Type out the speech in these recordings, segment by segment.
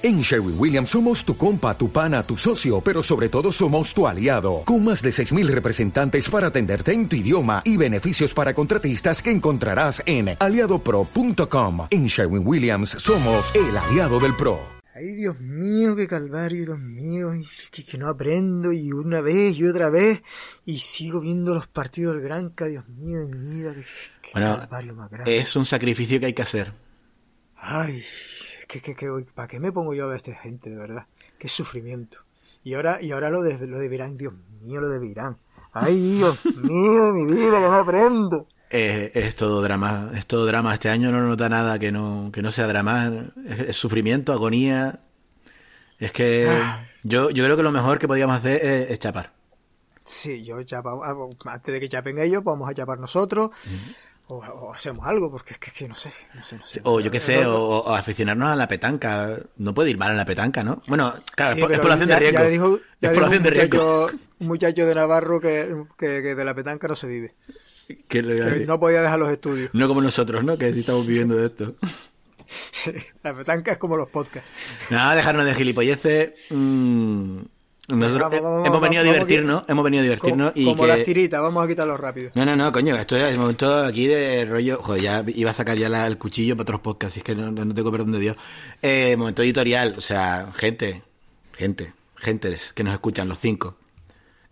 En Sherwin Williams somos tu compa, tu pana, tu socio, pero sobre todo somos tu aliado, con más de 6.000 representantes para atenderte en tu idioma y beneficios para contratistas que encontrarás en aliadopro.com. En Sherwin Williams somos el aliado del PRO. Ay, Dios mío, qué calvario, Dios mío, que, que, no aprendo y una vez y otra vez y sigo viendo los partidos del Granca, Dios mío, de mi vida, qué, bueno, calvario más grande. Es un sacrificio que hay que hacer. Ay, ¿para qué me pongo yo a ver a esta gente, de verdad? Qué sufrimiento. Y ahora, y ahora lo de, lo de Virán, Dios mío, lo de Virán. Ay, Dios mío, mi vida, que no aprendo. es todo drama, es todo drama. Este año no nota nada que no, que no sea drama. Es, sufrimiento, agonía. Es que ah. yo, yo creo que lo mejor que podríamos hacer es, chapar. Sí, yo chapamos, ah, antes de que chapen ellos, vamos a chapar nosotros o, hacemos algo, porque es que, no, sé, no, sé, no sé, O yo qué sé, o, aficionarnos a la petanca. No puede ir mal en la petanca, ¿no? Bueno, claro, es, población de riesgo. Ya dijo, es población de riesgo. Un muchacho de Navarro que, que, de la petanca no se vive. Que no podía dejar los estudios. No como nosotros, ¿no? Que sí estamos viviendo de esto. la petanca es como los podcasts. Nada, dejarnos de gilipolleces. Mmm nosotros hemos venido a divertirnos, hemos venido a divertirnos como, y como las tiritas, vamos a quitarlo rápido. No, no, no, coño, esto es el momento aquí de rollo, joder, ya iba a sacar ya el cuchillo para otros podcasts, es que no, tengo perdón de Dios. Eh, momento editorial, o sea, gente, gente, gente que nos escuchan, los cinco.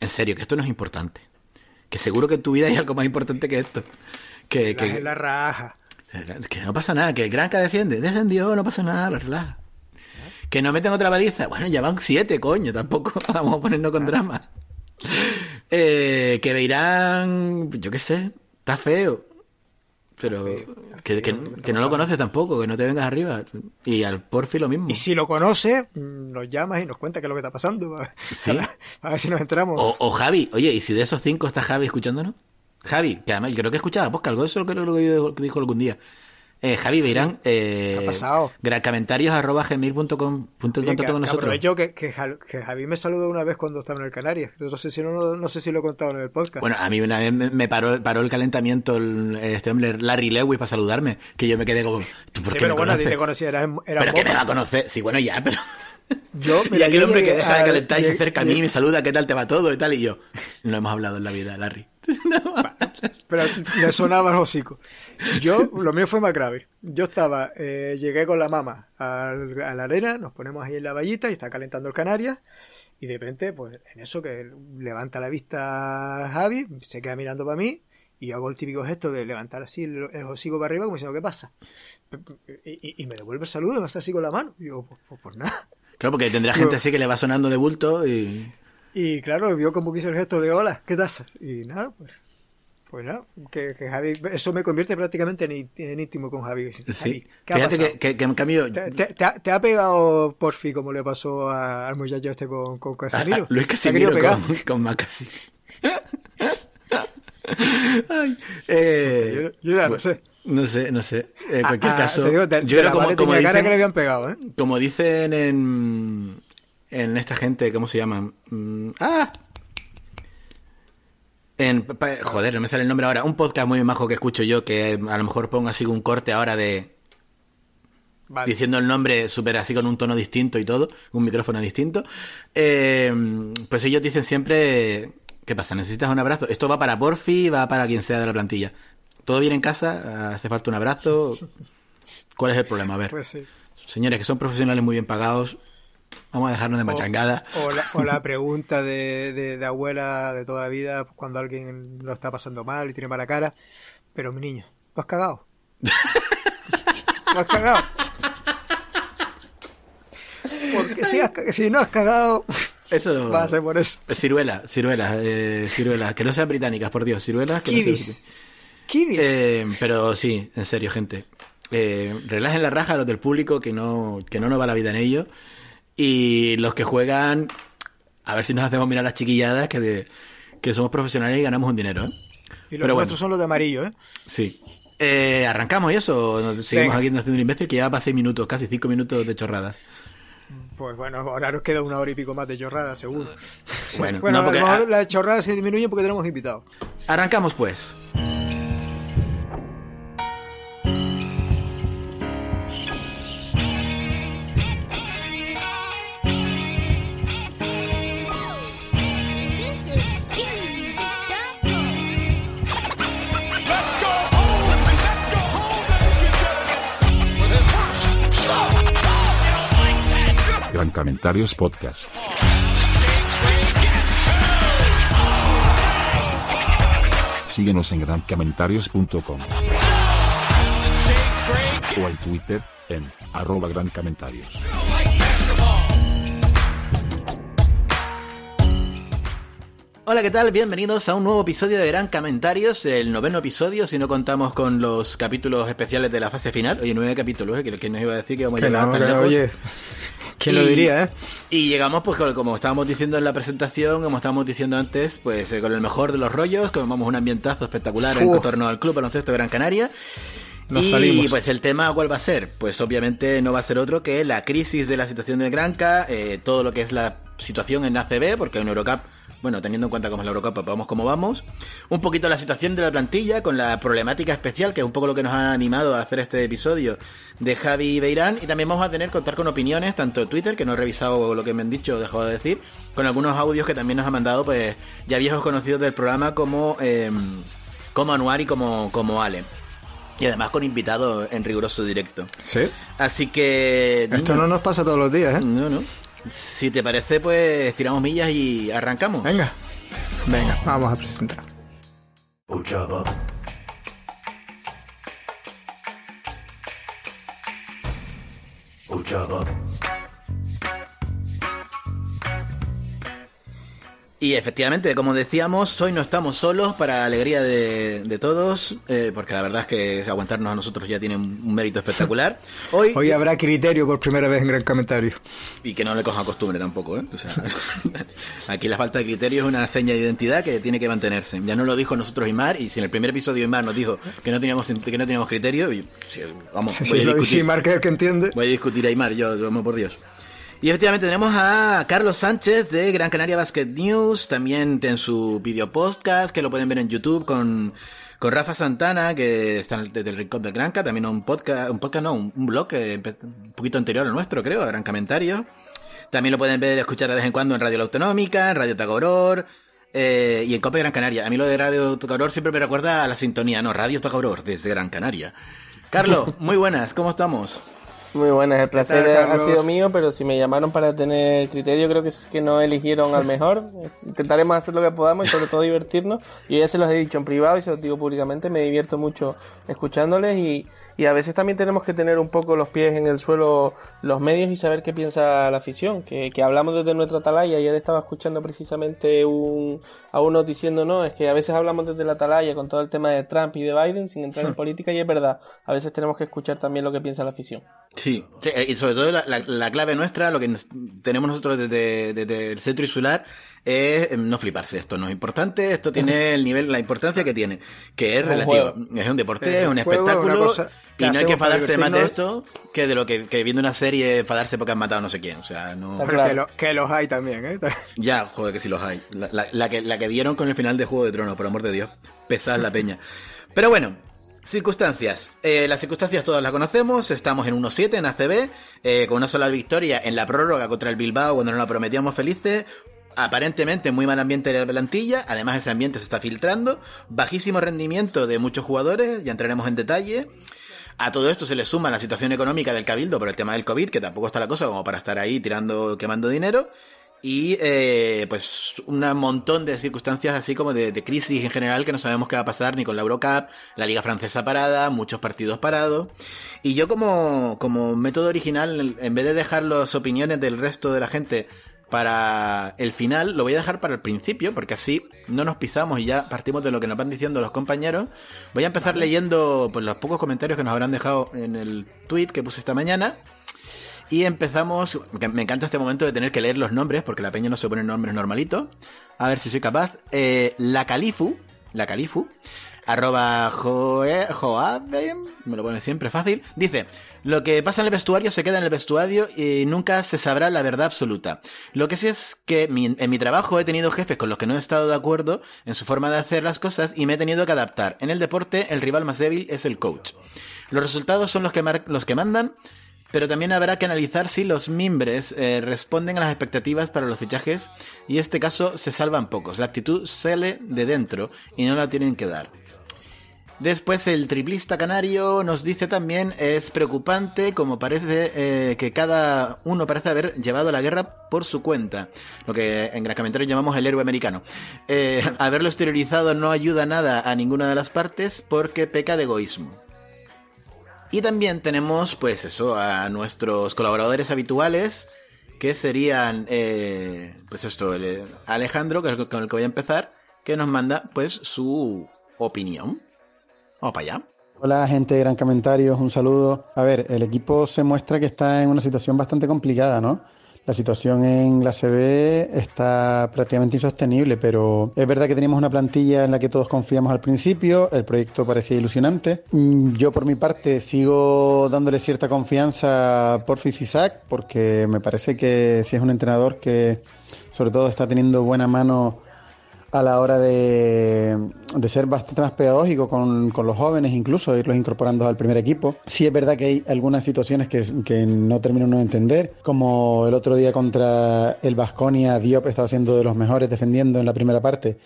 En serio, que esto no es importante. Que seguro que en tu vida hay algo más importante que esto. Que, que, la raja. Que no pasa nada, que el Granca defiende, descendió, no pasa nada, relaja. Que no meten otra baliza. Bueno, ya van siete, coño, tampoco vamos a ponernos con drama. Eh, que Beirán, yo qué sé, está feo. Pero que, no lo conoces tampoco, que no te vengas arriba. Y al Porfi lo mismo. Y si lo conoce, nos llamas y nos cuenta qué es lo que está pasando. A ver si nos entramos. O, Javi, oye, ¿y si de esos cinco está Javi escuchándonos? Javi, que además yo creo que escuchaba pues algo de eso es lo que dijo algún día. Eh, Javi Beirán, eh, ¿Qué ha pasado? comentarios arroba gmail.com punto en contacto con nosotros. Que, que, que, Javi me saludó una vez cuando estaba en el Canarias. No sé si no, no sé si lo he contado en el podcast. Bueno, a mí una vez me, paró, paró el calentamiento este hombre Larry Lewis para saludarme, que yo me quedé como. ¿tú sí, pero bueno, a ti te conocía, era, era Pero que me va a conocer. Sí, bueno, ya, pero. Yo, y aquel hombre que deja de calentar y se acerca a mí y me saluda, ¿qué tal te va todo? y tal, y yo. No hemos hablado en la vida, Larry. pero le sonaba el hocico. Yo, lo mío fue más grave. Yo estaba, eh, llegué con la mamá a, la arena, nos ponemos ahí en la vallita y está calentando el Canarias. Y de repente, pues en eso que levanta la vista Javi, se queda mirando para mí y hago el típico gesto de levantar así el, hocico para arriba como diciendo, ¿qué pasa? Y, me devuelve el saludo, me hace así con la mano. Y digo, pues, pues, pues nada. Claro, porque tendrá gente así que le va sonando de bulto y... Y claro, vio como que hizo el gesto de hola, ¿qué tal? Y nada, pues pues nada, que, Javi, eso me convierte prácticamente en, íntimo con Javi. sí. Fíjate que, en cambio... ¿Te, ha, pegado Porfi como le pasó al muchacho este con, con Casemiro? Luis Casemiro con, con Macasi. eh, yo, ya no sé. No sé, no sé. En cualquier caso, yo creo como, como dicen, que le habían pegado, ¿eh? Como dicen en, en esta gente, ¿cómo se llaman? Mm, ¡Ah! En, joder, no me sale el nombre ahora. Un podcast muy majo que escucho yo, que a lo mejor pongo así un corte ahora de. Diciendo el nombre súper así con un tono distinto y todo, un micrófono distinto. Eh, pues ellos dicen siempre. ¿Qué pasa? ¿Necesitas un abrazo? Esto va para Porfi, va para quien sea de la plantilla. ¿Todo bien en casa? ¿Hace falta un abrazo? ¿Cuál es el problema? A ver. Pues Señores que son profesionales muy bien pagados, Vamos a dejarnos de machangada. O, la, pregunta de, de, abuela de toda la vida cuando alguien lo está pasando mal y tiene mala cara. Pero mi niño, ¿lo has cagado? ¿Lo has cagado? Porque si, si no has cagado... Eso no. Va a ser por eso. Ciruelas, ciruelas, eh, ciruelas. Que no sean británicas, por Dios. Ciruelas que no sean... Eh, pero sí, en serio, gente. Eh, relajen la raja a los del público que no, que no nos va la vida en ello. Y los que juegan, a ver si nos hacemos mirar las chiquilladas, que, de, que somos profesionales y ganamos un dinero. ¿eh? Y los nuestros son los de amarillo, ¿eh? Sí. Eh, ¿Arrancamos y eso? Nos seguimos aquí haciendo un imbécil que ya para seis minutos, casi cinco minutos de chorradas. Pues bueno, ahora nos queda una hora y pico más de chorradas, seguro. Bueno, bueno no, porque, las chorradas se disminuyen porque tenemos invitados. Arrancamos pues. Gran Comentarios Podcast. Síguenos en grancomentarios.com o en Twitter en arroba gran comentarios. Hola, ¿qué tal? Bienvenidos a un nuevo episodio de Gran Comentarios, el noveno episodio, si no contamos con los capítulos especiales de la fase final. Oye, nueve capítulos, ¿eh? que, nos iba a decir que vamos a llegar tan lejos. Oye, ¿quién lo diría, eh? Y llegamos, pues, como estábamos diciendo en la presentación, como estábamos diciendo antes, pues eh, con el mejor de los rollos, vamos un ambientazo espectacular en torno al Club Baloncesto de Gran Canaria. Nos y salimos. pues el tema, ¿cuál va a ser? Pues obviamente no va a ser otro que la crisis de la situación del Granca, eh, todo lo que es la situación en ACB, porque en Eurocup bueno, teniendo en cuenta cómo es la Eurocopa, vamos como vamos. Un poquito la situación de la plantilla con la problemática especial, que es un poco lo que nos ha animado a hacer este episodio de Javi Beirán. Y también vamos a tener que contar con opiniones, tanto de Twitter, que no he revisado lo que me han dicho, dejado de decir, con algunos audios que también nos ha mandado, pues, ya viejos conocidos del programa como, eh, como Anuar y como, como Ale. Y además con invitado en riguroso directo. Sí. Así que. Esto no nos pasa todos los días, ¿eh? No, no. Si te parece, pues tiramos millas y arrancamos. Venga. Venga, vamos a presentar. Y efectivamente, como decíamos, hoy no estamos solos para alegría de, de todos, eh, porque la verdad es que aguantarnos a nosotros ya tiene un, un mérito espectacular. Hoy, Hoy habrá criterio por primera vez en Gran Comentario. y que no le cojan costumbre tampoco, ¿eh? O sea, aquí la falta de criterio es una seña de identidad que tiene que mantenerse. Ya no lo dijo nosotros Imar, y si en el primer episodio Imar nos dijo que no teníamos que no teníamos criterio, y, vamos, voy a discutir. sí, el que entiende. Voy a discutir a Aymar, yo, vamos por Dios. Y efectivamente tenemos a Carlos Sánchez de Gran Canaria Basket News, también en su video podcast, que lo pueden ver en YouTube con, con Rafa Santana, que está desde el Rincón del Granca, también un podcast, un podcast no, un, un blog que un poquito anterior al nuestro, creo, a Gran Comentario. También lo pueden ver, escuchar de vez en cuando en Radio La Autonómica, en Radio Tacoror, eh, y en Cope Gran Canaria. A mí lo de Radio Tacoror siempre me recuerda a la sintonía, no, Radio Tacoror, desde Gran Canaria. Carlos, muy buenas, ¿cómo estamos? Muy buenas, el placer tal, ha- sido mío, pero si me llamaron para tener criterio, creo que es que no eligieron al mejor. Intentaremos hacer lo que podamos y sobre todo divertirnos. Yo ya se los he dicho en privado y se los digo públicamente, me divierto mucho escuchándoles y, y a veces también tenemos que tener un poco los pies en el suelo los medios y saber qué piensa la afición, que, que hablamos desde nuestra atalaya. Ayer estaba escuchando precisamente un, a unos diciendo, no, es que a veces hablamos desde la atalaya con todo el tema de Trump y de Biden sin entrar en política y es verdad, a veces tenemos que escuchar también lo que piensa la afición. Sí, eh, y sobre todo la, la- la clave nuestra, lo que tenemos nosotros desde, desde el centro insular, es eh, no fliparse. Esto no es importante, esto tiene el nivel, la importancia que tiene, que es un relativo. juego. Es un deporte, Es un juego, espectáculo, una cosa que y no hay que enfadarse más de esto que de lo que, que viendo una serie enfadarse porque han matado a no sé quién. O sea, no... Está Pero claro. que, lo- que los hay también, ¿eh? Ya, joder, que sí los hay. La, la- la que, la que dieron con el final de Juego de Tronos, por amor de Dios. Pesada la peña. Pero bueno, circunstancias. Eh, las circunstancias todas las conocemos. Estamos en 1-7 en ACB, eh, con una sola victoria en la prórroga contra el Bilbao cuando nos la prometíamos felices. Aparentemente muy mal ambiente de la plantilla, además ese ambiente se está filtrando, bajísimo rendimiento de muchos jugadores, ya entraremos en detalle. A todo esto se le suma la situación económica del Cabildo por el tema del COVID, que tampoco está la cosa como para estar ahí tirando, quemando dinero. Y eh, pues un montón de circunstancias así como de, de crisis en general que no sabemos qué va a pasar ni con la Eurocup, la Liga Francesa parada, muchos partidos parados. Y yo como, como método original, en vez de dejar las opiniones del resto de la gente para el final, lo voy a dejar para el principio, porque así no nos pisamos y ya partimos de lo que nos van diciendo los compañeros. Voy a empezar leyendo pues, los pocos comentarios que nos habrán dejado en el tweet que puse esta mañana. Y empezamos. Me encanta este momento de tener que leer los nombres, porque la peña no se pone nombres normalitos. A ver si soy capaz. Eh, la Califu. La Califu. Arroba Joe, Joabe, me lo pone siempre fácil. Dice: Lo que pasa en el vestuario se queda en el vestuario y nunca se sabrá la verdad absoluta. Lo que sí es que en mi trabajo he tenido jefes con los que no he estado de acuerdo en su forma de hacer las cosas y me he tenido que adaptar. En el deporte, el rival más débil es el coach. Los resultados son los que, los que mandan, pero también habrá que analizar si los mimbres eh, responden a las expectativas para los fichajes y en este caso se salvan pocos. La actitud sale de dentro y no la tienen que dar. Después el triplista canario nos dice también es preocupante como parece eh, que cada uno parece haber llevado la guerra por su cuenta, lo que en gran comentario llamamos el héroe americano. Eh, haberlo exteriorizado no ayuda nada a ninguna de las partes porque peca de egoísmo. Y también tenemos pues eso a nuestros colaboradores habituales que serían eh, pues esto Alejandro que es con el que voy a empezar que nos manda pues su opinión. Vamos para allá. Hola gente de Gran Comentarios, un saludo. A ver, el equipo se muestra que está en una situación bastante complicada, ¿no? La situación en la CB está prácticamente insostenible, pero es verdad que teníamos una plantilla en la que todos confiamos al principio, el proyecto parecía ilusionante. Mm, yo por mi parte sigo dándole cierta confianza por Fifisac, porque me parece que si es un entrenador que sobre todo está teniendo buena mano a la hora de, ser bastante más pedagógico con, los jóvenes, incluso irlos incorporando al primer equipo. Sí es verdad que hay algunas situaciones que, que no termino de entender, como el otro día contra el Vasconia, Diop estaba siendo de los mejores defendiendo en la primera parte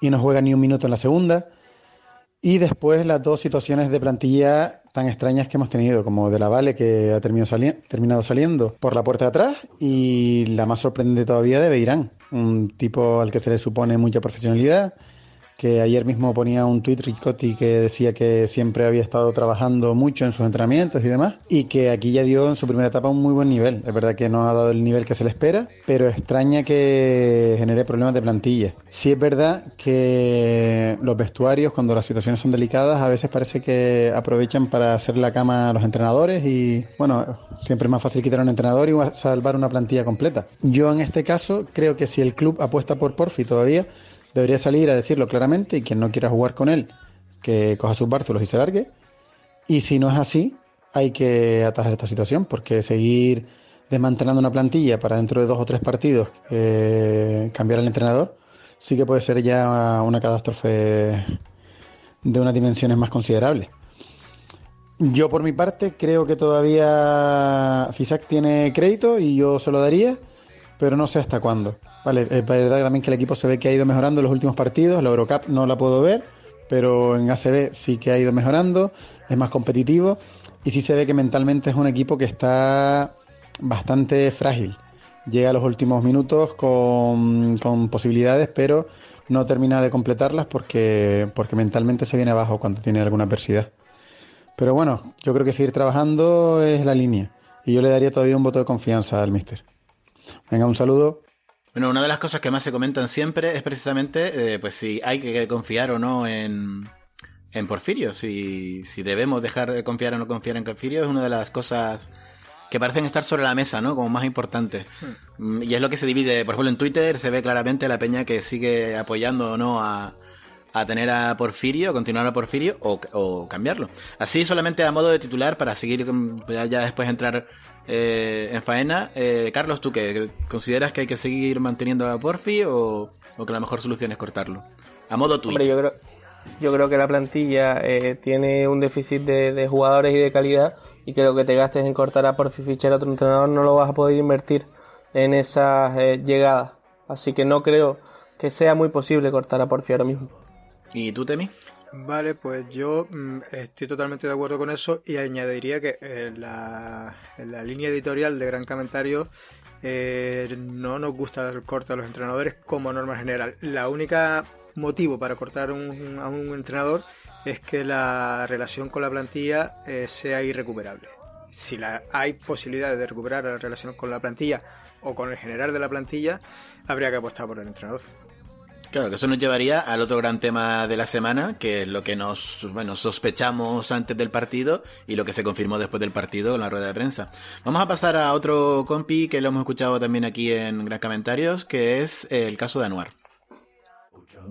y no juega ni un minuto en la segunda. Y después las dos situaciones de plantilla tan extrañas que hemos tenido, como de la Vale que ha terminado, saliendo por la puerta de atrás y la más sorprendente todavía de Beirán, un tipo al que se le supone mucha profesionalidad que ayer mismo ponía un tuit Ricotti que decía que siempre había estado trabajando mucho en sus entrenamientos y demás, y que aquí ya dio en su primera etapa un muy buen nivel. Es verdad que no ha dado el nivel que se le espera, pero extraña que genere problemas de plantilla. Sí es verdad que los vestuarios, cuando las situaciones son delicadas, a veces parece que aprovechan para hacer la cama a los entrenadores y, bueno, siempre es más fácil quitar a un entrenador y salvar una plantilla completa. Yo en este caso creo que si el club apuesta por Porfi todavía, debería salir a decirlo claramente y quien no quiera jugar con él, que coja sus bártulos y se largue. Y si no es así, hay que atajar esta situación, porque seguir desmantelando una plantilla para dentro de dos o tres partidos eh, cambiar al entrenador, sí que puede ser ya una catástrofe de unas dimensiones más considerables. Yo por mi parte creo que todavía FISAC tiene crédito y yo se lo daría, pero no sé hasta cuándo. Vale, es verdad también que el equipo se ve que ha ido mejorando en los últimos partidos. La Eurocup no la puedo ver, pero en ACB sí que ha ido mejorando, es más competitivo y sí se ve que mentalmente es un equipo que está bastante frágil. Llega a los últimos minutos con, posibilidades, pero no termina de completarlas porque, porque mentalmente se viene abajo cuando tiene alguna adversidad. Pero bueno, yo creo que seguir trabajando es la línea y yo le daría todavía un voto de confianza al mister. Venga, un saludo. Bueno, una de las cosas que más se comentan siempre es precisamente eh, pues si hay que confiar o no en, en Porfirio, si, si debemos dejar de confiar o no confiar en Porfirio, es una de las cosas que parecen estar sobre la mesa, ¿no? Como más importantes. Hmm. Y es lo que se divide, por ejemplo, en Twitter se ve claramente la peña que sigue apoyando o no a, a tener a Porfirio, continuar a Porfirio o, cambiarlo. Así solamente a modo de titular para seguir ya, ya después entrar eh, en faena. Eh, Carlos, ¿tú qué? ¿Consideras que hay que seguir manteniendo a Porfi o, que la mejor solución es cortarlo? A modo tuyo. Hombre, yo creo, yo creo que la plantilla eh, tiene un déficit de, jugadores y de calidad y creo que te gastes en cortar a Porfi fichar a otro entrenador no lo vas a poder invertir en esas llegadas. Así que no creo que sea muy posible cortar a Porfi ahora mismo. ¿Y tú, Temi? Vale, pues yo mm, estoy totalmente de acuerdo con eso y añadiría que en la, línea editorial de Gran Comentario eh, no nos gusta el corte a los entrenadores como norma general. La única motivo para cortar a un entrenador es que la relación con la plantilla eh, sea irrecuperable. Si la, hay posibilidades de recuperar la relación con la plantilla o con el general de la plantilla, habría que apostar por el entrenador. Claro, que eso nos llevaría al otro gran tema de la semana, que es lo que nos bueno, sospechamos antes del partido y lo que se confirmó después del partido en la rueda de prensa. Vamos a pasar a otro compi que lo hemos escuchado también aquí en Gran Comentarios, que es el caso de Anuar.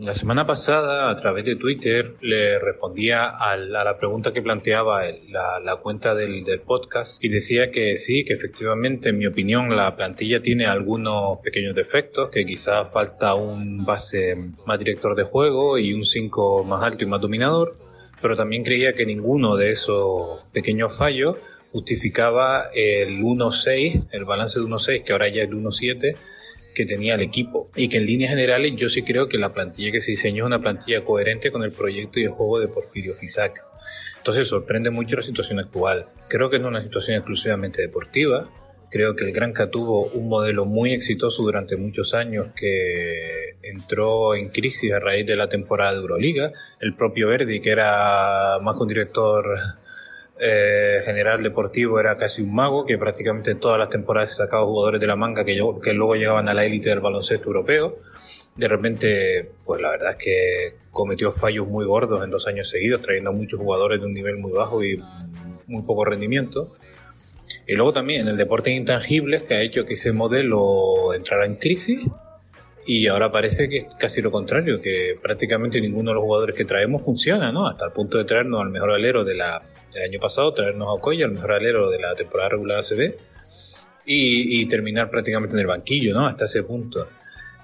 La semana pasada, a través de Twitter, le respondía a la, pregunta que planteaba la, cuenta del, podcast y decía que sí, que efectivamente, en mi opinión, la plantilla tiene algunos pequeños defectos, que quizás falta un base más director de juego y un 5 más alto y más dominador, pero también creía que ninguno de esos pequeños fallos justificaba el 1-6, el balance de 1-6, que ahora ya es el 1-7 que tenía el equipo y que en líneas generales yo sí creo que la plantilla que se diseñó es una plantilla coherente con el proyecto y el juego de Porfirio Fisac. Entonces sorprende mucho la situación actual. Creo que no es una situación exclusivamente deportiva. Creo que el Granca tuvo un modelo muy exitoso durante muchos años que entró en crisis a raíz de la temporada de Euroliga. El propio Verdi, que era más que un director eh, general deportivo era casi un mago, que prácticamente en todas las temporadas sacaba jugadores de la manga que, luego llegaban a la élite del baloncesto europeo. De repente, pues la verdad es que cometió fallos muy gordos en dos años seguidos, trayendo a muchos jugadores de un nivel muy bajo y muy poco rendimiento. Y luego también el deporte intangibles, que ha hecho que ese modelo entrara en crisis. Y ahora parece que es casi lo contrario, que prácticamente ninguno de los jugadores que traemos funciona, ¿no? Hasta el punto de traernos al mejor alero de la el año pasado, traernos a Okoye, el mejor alero de la temporada regular ACB, y, y terminar prácticamente en el banquillo, ¿no? Hasta ese punto.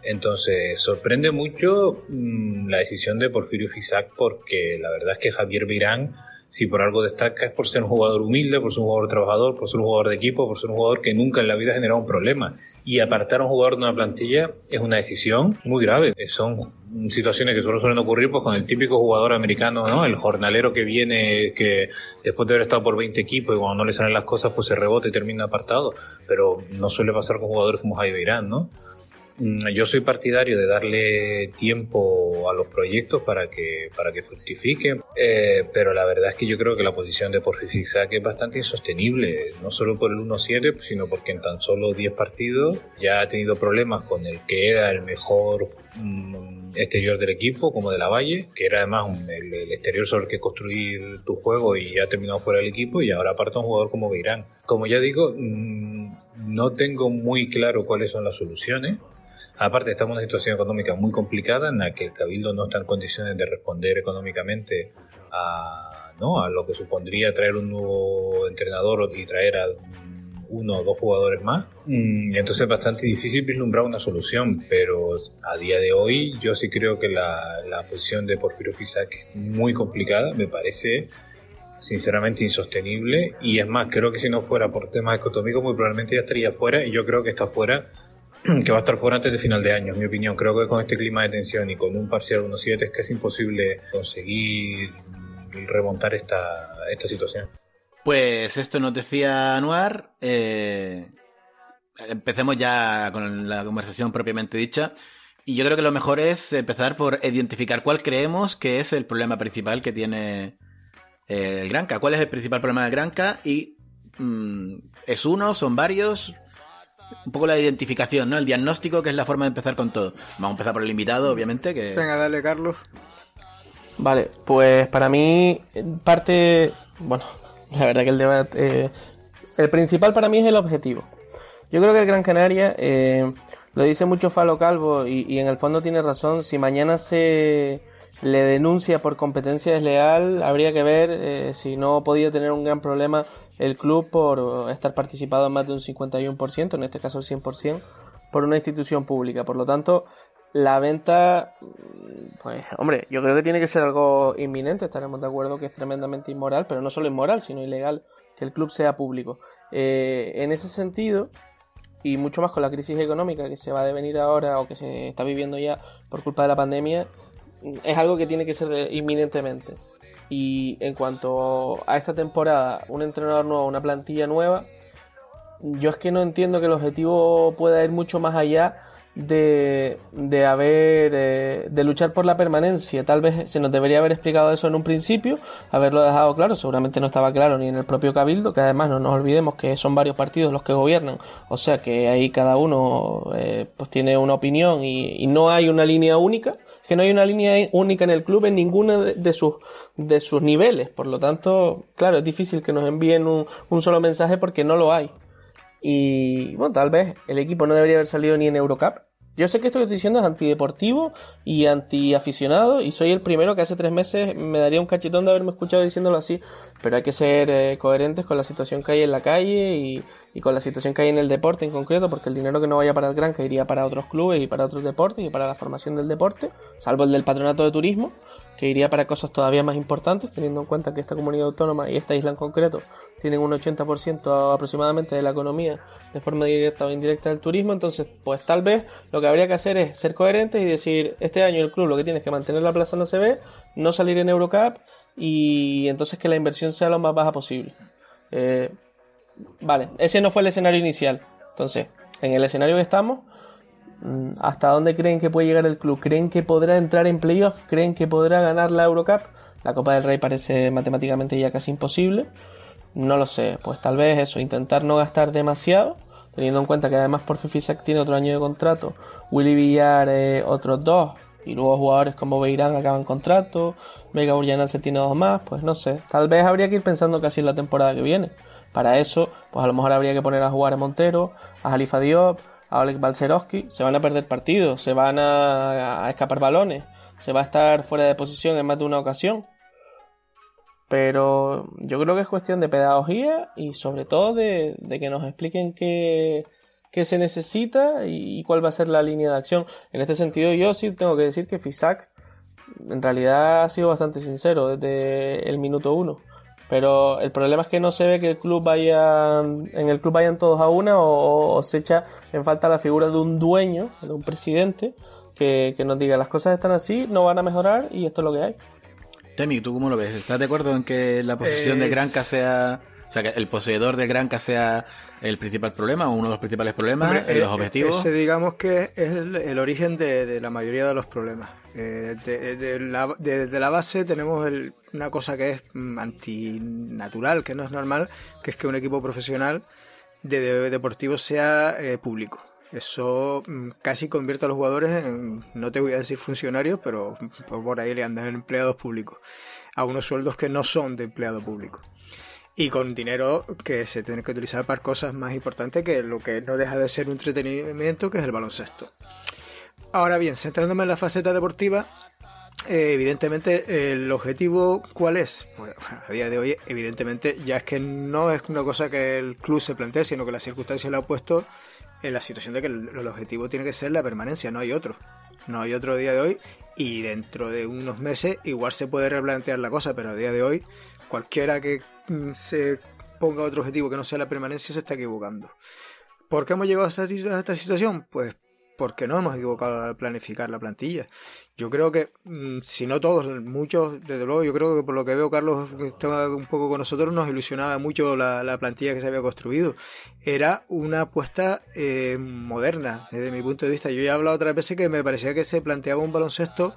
Entonces, sorprende mucho mmm, la decisión de Porfirio Fisac porque la verdad es que Javier Virán, si por algo destaca, es por ser un jugador humilde, por ser un jugador trabajador, por ser un jugador de equipo, por ser un jugador que nunca en la vida ha generado un problema. Y apartar a un jugador de una plantilla es una decisión muy grave. Son situaciones que solo suelen ocurrir pues con el típico jugador americano, ¿no? El jornalero que viene, que después de haber estado por 20 equipos y cuando no le salen las cosas pues se rebota y termina apartado. Pero no suele pasar con jugadores como Jaime Irán, ¿no? Mm, yo soy partidario de darle tiempo a los proyectos para que, para que fructifiquen, eh, pero la verdad es que yo creo que la posición de Porfisac es bastante insostenible, no solo por el 1-7, sino porque en tan solo 10 partidos ya ha tenido problemas con el que era el mejor mm, exterior del equipo, como de la Valle, que era además un, el, el, exterior sobre el que construir tu juego y ha terminado fuera del equipo, y ahora aparta un jugador como Beirán. Como ya digo, mmm, no tengo muy claro cuáles son las soluciones. Aparte, estamos en una situación económica muy complicada en la que el Cabildo no está en condiciones de responder económicamente a, ¿no? a lo que supondría traer un nuevo entrenador y traer a uno o dos jugadores más. Y entonces es bastante difícil vislumbrar una solución, pero a día de hoy yo sí creo que la, la posición de Porfirio Fisac es muy complicada, me parece sinceramente insostenible y es más, creo que si no fuera por temas económicos muy probablemente ya estaría fuera y yo creo que está fuera que va a estar fuera antes de final de año, en mi opinión. Creo que con este clima de tensión y con un parcial 1-7 es casi imposible conseguir remontar esta, esta situación. Pues esto nos decía Anuar. Eh, empecemos ya con la conversación propiamente dicha. Y yo creo que lo mejor es empezar por identificar cuál creemos que es el problema principal que tiene eh, el Granca. ¿Cuál es el principal problema del Granca? Y mmm, ¿es uno? ¿Son varios? Un poco la identificación, ¿no? El diagnóstico, que es la forma de empezar con todo. Vamos a empezar por el invitado, obviamente. Que... Venga, dale, Carlos. Vale, pues para mí, parte. Bueno, la verdad que el debate. Eh, el principal para mí es el objetivo. Yo creo que el Gran Canaria, eh, lo dice mucho Falo Calvo y, y en el fondo tiene razón. Si mañana se le denuncia por competencia desleal, habría que ver eh, si no podía tener un gran problema el club por estar participado en más de un 51%, en este caso el 100%, por una institución pública. Por lo tanto, la venta, pues hombre, yo creo que tiene que ser algo inminente, estaremos de acuerdo que es tremendamente inmoral, pero no solo inmoral, sino ilegal que el club sea público. Eh, en ese sentido, y mucho más con la crisis económica que se va a devenir ahora o que se está viviendo ya por culpa de la pandemia, es algo que tiene que ser inminentemente. Y en cuanto a esta temporada, un entrenador nuevo, una plantilla nueva, yo es que no entiendo que el objetivo pueda ir mucho más allá de, de haber eh, de luchar por la permanencia. Tal vez se nos debería haber explicado eso en un principio, haberlo dejado claro. Seguramente no estaba claro ni en el propio Cabildo, que además no nos olvidemos que son varios partidos los que gobiernan. O sea que ahí cada uno eh, pues tiene una opinión y no hay una línea única que no hay una línea única en el club en ninguno de, sus, de sus niveles. Por lo tanto, claro, es difícil que nos envíen un, solo mensaje porque no lo hay. Y bueno, tal vez el equipo no debería haber salido ni en Eurocup. Yo sé que esto que estoy diciendo es antideportivo y antiaficionado y soy el primero que hace tres meses me daría un cachetón de haberme escuchado diciéndolo así, pero hay que ser eh, coherentes con la situación que hay en la calle y, con la situación que hay en el deporte en concreto, porque el dinero que no vaya para el Gran que iría para otros clubes y para otros deportes y para la formación del deporte, salvo el del patronato de turismo, que iría para cosas todavía más importantes, teniendo en cuenta que esta comunidad autónoma y esta isla en concreto tienen un 80% aproximadamente de la economía de forma directa o indirecta del turismo, entonces pues tal vez lo que habría que hacer es ser coherentes y decir, este año el club lo que tiene es que mantener la plaza no se ve, no salir en Eurocup y entonces que la inversión sea lo más baja posible. Eh, vale, ese no fue el escenario inicial, entonces en el escenario que estamos ¿Hasta dónde creen que puede llegar el club? ¿Creen que podrá entrar en playoff? ¿Creen que podrá ganar la Eurocup? La Copa del Rey parece matemáticamente ya casi imposible. No lo sé, pues tal vez eso, intentar no gastar demasiado, teniendo en cuenta que además por Fifisac tiene otro año de contrato, Willy Villar eh, otros dos, y luego jugadores como Beirán acaban contrato, Vega se tiene dos más, pues no sé, tal vez habría que ir pensando casi en la temporada que viene. Para eso, pues a lo mejor habría que poner a jugar a Montero, a Jalifa Diop, a Oleg Balcerowski, se van a perder partidos, se van a, escapar balones, se va a estar fuera de posición en más de una ocasión. Pero yo creo que es cuestión de pedagogía y sobre todo de, que nos expliquen qué, se necesita y, cuál va a ser la línea de acción. En este sentido yo sí tengo que decir que FISAC en realidad ha sido bastante sincero desde el minuto uno. Pero el problema es que no se ve que el club vaya, en el club vayan todos a una o, se echa en falta la figura de un dueño, de un presidente, que, nos diga las cosas están así, no van a mejorar y esto es lo que hay. Temi, ¿tú cómo lo ves? ¿Estás de acuerdo en que la posición de Granca sea, o sea, que el poseedor de Granca sea el principal problema uno de los principales problemas, los eh, objetivos? Ese digamos que es el, origen de la mayoría de los problemas. Eh, de, la, la, base tenemos una cosa que es mm, antinatural, que no es normal, que es que un equipo profesional de, deportivo sea eh, público. Eso mm, casi convierte a los jugadores en, no te voy a decir funcionarios, pero por ahí le andan empleados públicos, a unos sueldos que no son de empleado público. Y con dinero que se tiene que utilizar para cosas más importantes que lo que no deja de ser un entretenimiento, que es el baloncesto. Ahora bien, centrándome en la faceta deportiva, eh, evidentemente el objetivo cuál es pues, a día de hoy evidentemente ya es que no es una cosa que el club se plantee sino que la circunstancia le ha puesto en la situación de que el, objetivo tiene que ser la permanencia no hay otro no hay otro día de hoy y dentro de unos meses igual se puede replantear la cosa pero a día de hoy cualquiera que mm, se ponga otro objetivo que no sea la permanencia se está equivocando ¿Por qué hemos llegado a esta, situación? Pues porque no hemos equivocado al planificar la plantilla. Yo creo que, mm, si no todos, muchos, desde luego, yo creo que por lo que veo, Carlos, estaba un poco con nosotros, nos ilusionaba mucho la, plantilla que se había construido. Era una apuesta eh, moderna, desde mi punto de vista. Yo ya he hablado otras veces que me parecía que se planteaba un baloncesto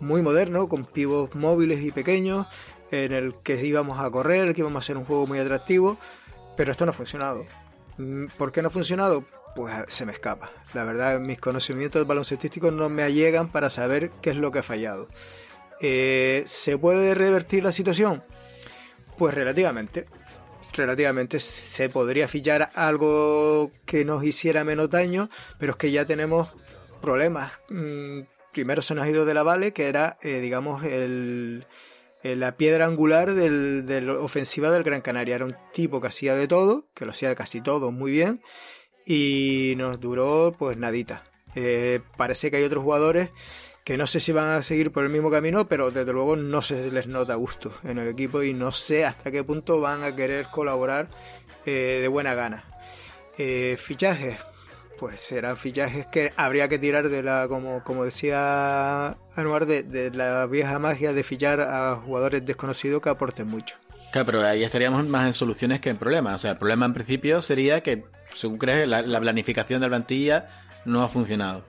muy moderno, con pivos móviles y pequeños, en el que íbamos a correr, que íbamos a hacer un juego muy atractivo, pero esto no ha funcionado. Mm, ¿Por qué no ha funcionado? pues se me escapa. La verdad, mis conocimientos baloncestísticos no me llegan para saber qué es lo que ha fallado. Eh, ¿Se puede revertir la situación? Pues relativamente. Relativamente se podría fichar algo que nos hiciera menos daño, pero es que ya tenemos problemas. Mm, primero se nos ha ido de la Vale, que era, eh, digamos, el, la piedra angular de la ofensiva del Gran Canaria. Era un tipo que hacía de todo, que lo hacía casi todo muy bien, y nos duró pues nadita. Eh, parece que hay otros jugadores que no sé si van a seguir por el mismo camino, pero desde luego no se les nota gusto en el equipo y no sé hasta qué punto van a querer colaborar eh, de buena gana. Eh, fichajes, pues serán fichajes que habría que tirar de la, como, como decía Anuar, de, de la vieja magia de fichar a jugadores desconocidos que aporten mucho. Claro, pero ahí estaríamos más en soluciones que en problemas. O sea, el problema en principio sería que, según crees, la, planificación de la plantilla no ha funcionado.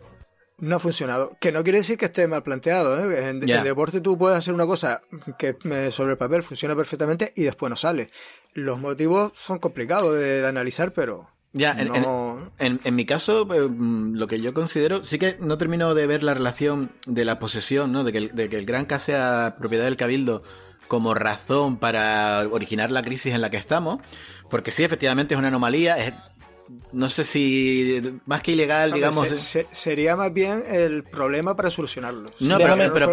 No ha funcionado. Que no quiere decir que esté mal planteado. ¿eh? En, deporte tú puedes hacer una cosa que sobre el papel funciona perfectamente y después no sale. Los motivos son complicados de, analizar, pero... Ya, en, en, mi caso, mm, lo que yo considero, sí que no termino de ver la relación de la posesión, ¿no? De que, de que el Gran K sea propiedad del Cabildo como razón para originar la crisis en la que estamos, porque sí, efectivamente es una anomalía, es, no sé si más que ilegal, digamos. sería más bien el problema para solucionarlo. No, déjame, pero,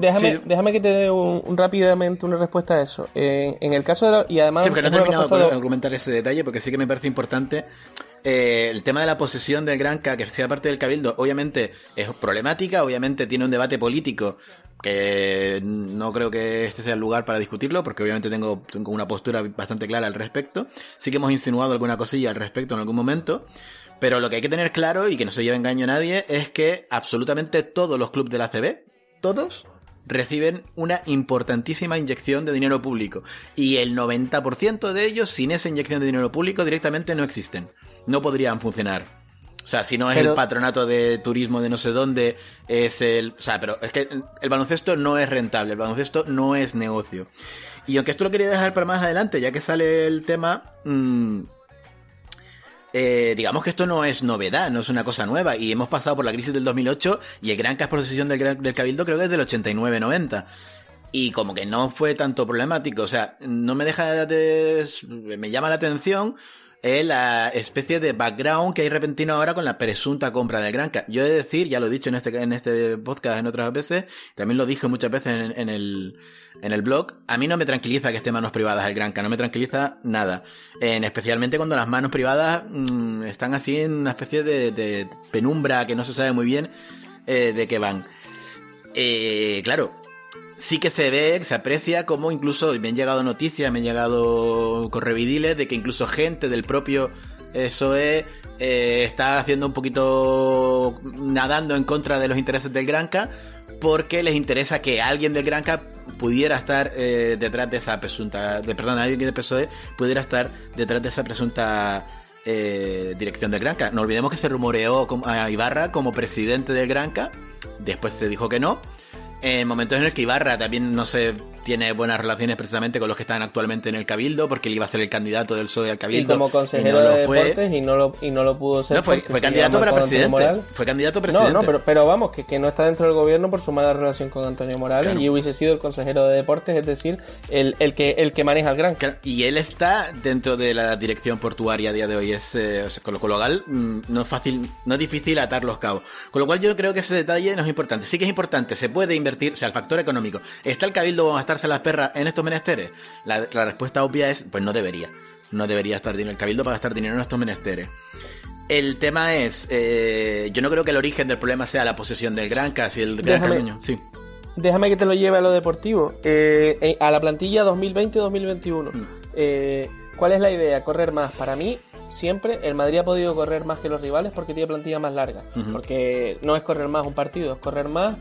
déjame, que te dé un, rápidamente una respuesta a eso. en el caso de. y además. Sí, porque no he terminado de argumentar ese detalle porque sí que me parece importante eh, el tema de la posesión del Granca, que sea parte del Cabildo, obviamente es problemática, obviamente tiene un debate político que no creo que este sea el lugar para discutirlo, porque obviamente tengo, una postura bastante clara al respecto. Sí que hemos insinuado alguna cosilla al respecto en algún momento. Pero lo que hay que tener claro, y que no se lleve engaño a nadie, es que absolutamente todos los clubes de la CB, todos, reciben una importantísima inyección de dinero público. Y el 90% de ellos, sin esa inyección de dinero público, directamente no existen. No podrían funcionar. O sea, si no es el patronato de turismo de no sé dónde, es el... O sea, pero es que el baloncesto no es rentable, el baloncesto no es negocio. Y aunque esto lo quería dejar para más adelante, ya que sale el tema, mmm, eh, digamos que esto no es novedad, no es una cosa nueva. Y hemos pasado por la crisis del 2008 y el gran caso posesión del, del Cabildo creo que es del 89-90 y como que no fue tanto problemático. O sea, no me deja de. Me llama la atención eh, la especie de background que hay repentino ahora con la presunta compra del Granca. Yo he de decir, ya lo he dicho en este, en este podcast en otras veces, también lo dije muchas veces en el en el blog, a mí no me tranquiliza que esté manos privadas el Granca, no me tranquiliza nada. En, especialmente cuando las manos privadas mm, están así en una especie de, penumbra que no se sabe muy bien eh, de qué van. Eh, claro, sí que se ve, se aprecia como incluso, me han llegado noticias, me han llegado correvidiles de que incluso gente del propio SOE eh, está haciendo un poquito nadando en contra de los intereses del Granca porque les interesa que alguien del Granca pudiera estar eh, detrás de esa presunta, de, perdón, alguien del PSOE pudiera estar detrás de esa presunta eh, dirección del Granca. No olvidemos que se rumoreó a Ibarra como presidente del Granca, después se dijo que no. En momentos en el que Ibarra también no se tiene buenas relaciones precisamente con los que están actualmente en el Cabildo, porque él iba a ser el candidato del PSOE al Cabildo. Y como consejero de deportes y no lo, y no lo pudo ser. No, fue, candidato para presidente. Fue candidato a presidente. No, no, pero, pero vamos, que, que, no está dentro del gobierno por su mala relación con Antonio Morales y hubiese sido el consejero de deportes, es decir, el, el, que, el que maneja el gran. Y él está dentro de la dirección portuaria a día de hoy. Es, eh, con lo cual mm, no es fácil, no es difícil atar los cabos. Con lo cual yo creo que ese detalle no es importante. Sí que es importante, se puede invertir, o sea, el factor económico. ¿Está el Cabildo a gastarse las perras en estos menesteres? La, respuesta obvia es, pues no debería. No debería estar dinero el cabildo para gastar dinero en estos menesteres. El tema es, eh, yo no creo que el origen del problema sea la posesión del Gran casi el Gran Déjame, Sí. Déjame que te lo lleve a lo deportivo. Eh, eh, a la plantilla 2020-2021. Mm. ¿Cuál es la idea? Correr más. Para mí, siempre el Madrid ha podido correr más que los rivales porque tiene plantilla más larga. Porque no es correr más un partido, es correr más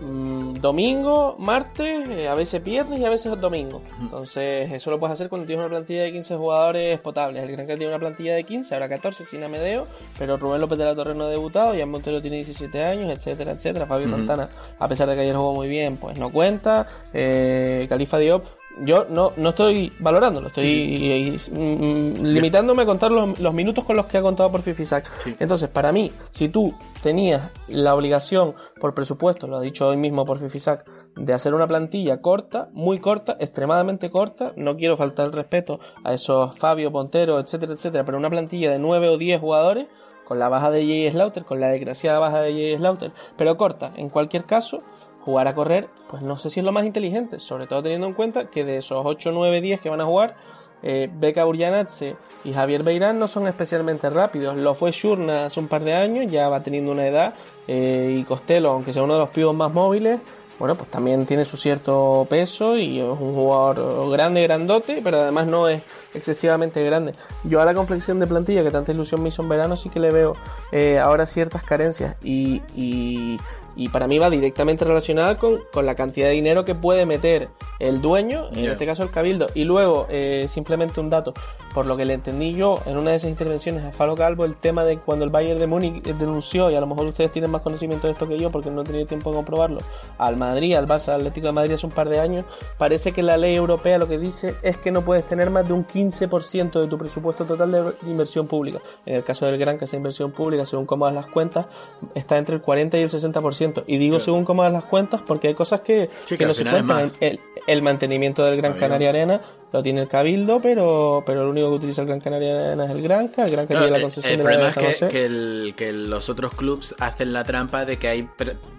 Mm, domingo, martes, eh, a veces viernes y a veces domingo. Entonces, eso lo puedes hacer cuando tienes una plantilla de 15 jugadores potables. El Gran tiene una plantilla de 15, ahora 14 sin Amedeo, pero Rubén López de la Torre no ha debutado, Jan Montero tiene 17 años, etcétera, etcétera. Fabio Santana, a pesar de que ayer jugó muy bien, pues no cuenta. Eh, Califa Diop yo no, no estoy valorándolo, estoy mm, mm, limitándome a contar los, minutos con los que ha contado por Fifisac. Entonces, para mí, si tú tenías la obligación por presupuesto, lo ha dicho hoy mismo por Fifisac, de hacer una plantilla corta, muy corta, extremadamente corta, no quiero faltar el respeto a esos Fabio, Pontero, etcétera, etcétera, pero una plantilla de 9 o 10 jugadores, con la baja de Jay Slaughter, con la desgraciada baja de Jay Slaughter, pero corta, en cualquier caso, jugar a correr, pues no sé si es lo más inteligente, sobre todo teniendo en cuenta que de esos 8, 9, 10 que van a jugar, eh, Beca Burjanatse y Javier Beirán no son especialmente rápidos. Lo fue Shurna hace un par de años, ya va teniendo una edad, eh, y Costello, aunque sea uno de los pibos más móviles, bueno, pues también tiene su cierto peso y es un jugador grande, grandote, pero además no es excesivamente grande. Yo a la conflexión de plantilla, que tanta ilusión me hizo en verano, sí que le veo eh, ahora ciertas carencias y y para mí va directamente relacionada con, la cantidad de dinero que puede meter el dueño, en este caso el cabildo. Y luego, eh, simplemente un dato, por lo que le entendí yo en una de esas intervenciones a Falo Calvo, el tema de cuando el Bayern de Múnich denunció, y a lo mejor ustedes tienen más conocimiento de esto que yo porque no he tenido tiempo de comprobarlo, al Madrid, al Barça, al Atlético de Madrid hace un par de años, parece que la ley europea lo que dice es que no puedes tener más de un 15% de tu presupuesto total de inversión pública. En el caso del Gran, que esa inversión pública, según cómo das las cuentas, está entre el 40 y el 60%. Y digo según cómo das las cuentas porque hay cosas que, no se cuentan. El, el mantenimiento del Gran Canaria Arena lo tiene el Cabildo, pero, pero el único que utiliza el Gran Canaria Arena es el Granca. El Granca tiene la concesión el, de problema es que, que, los otros clubs hacen la trampa de que hay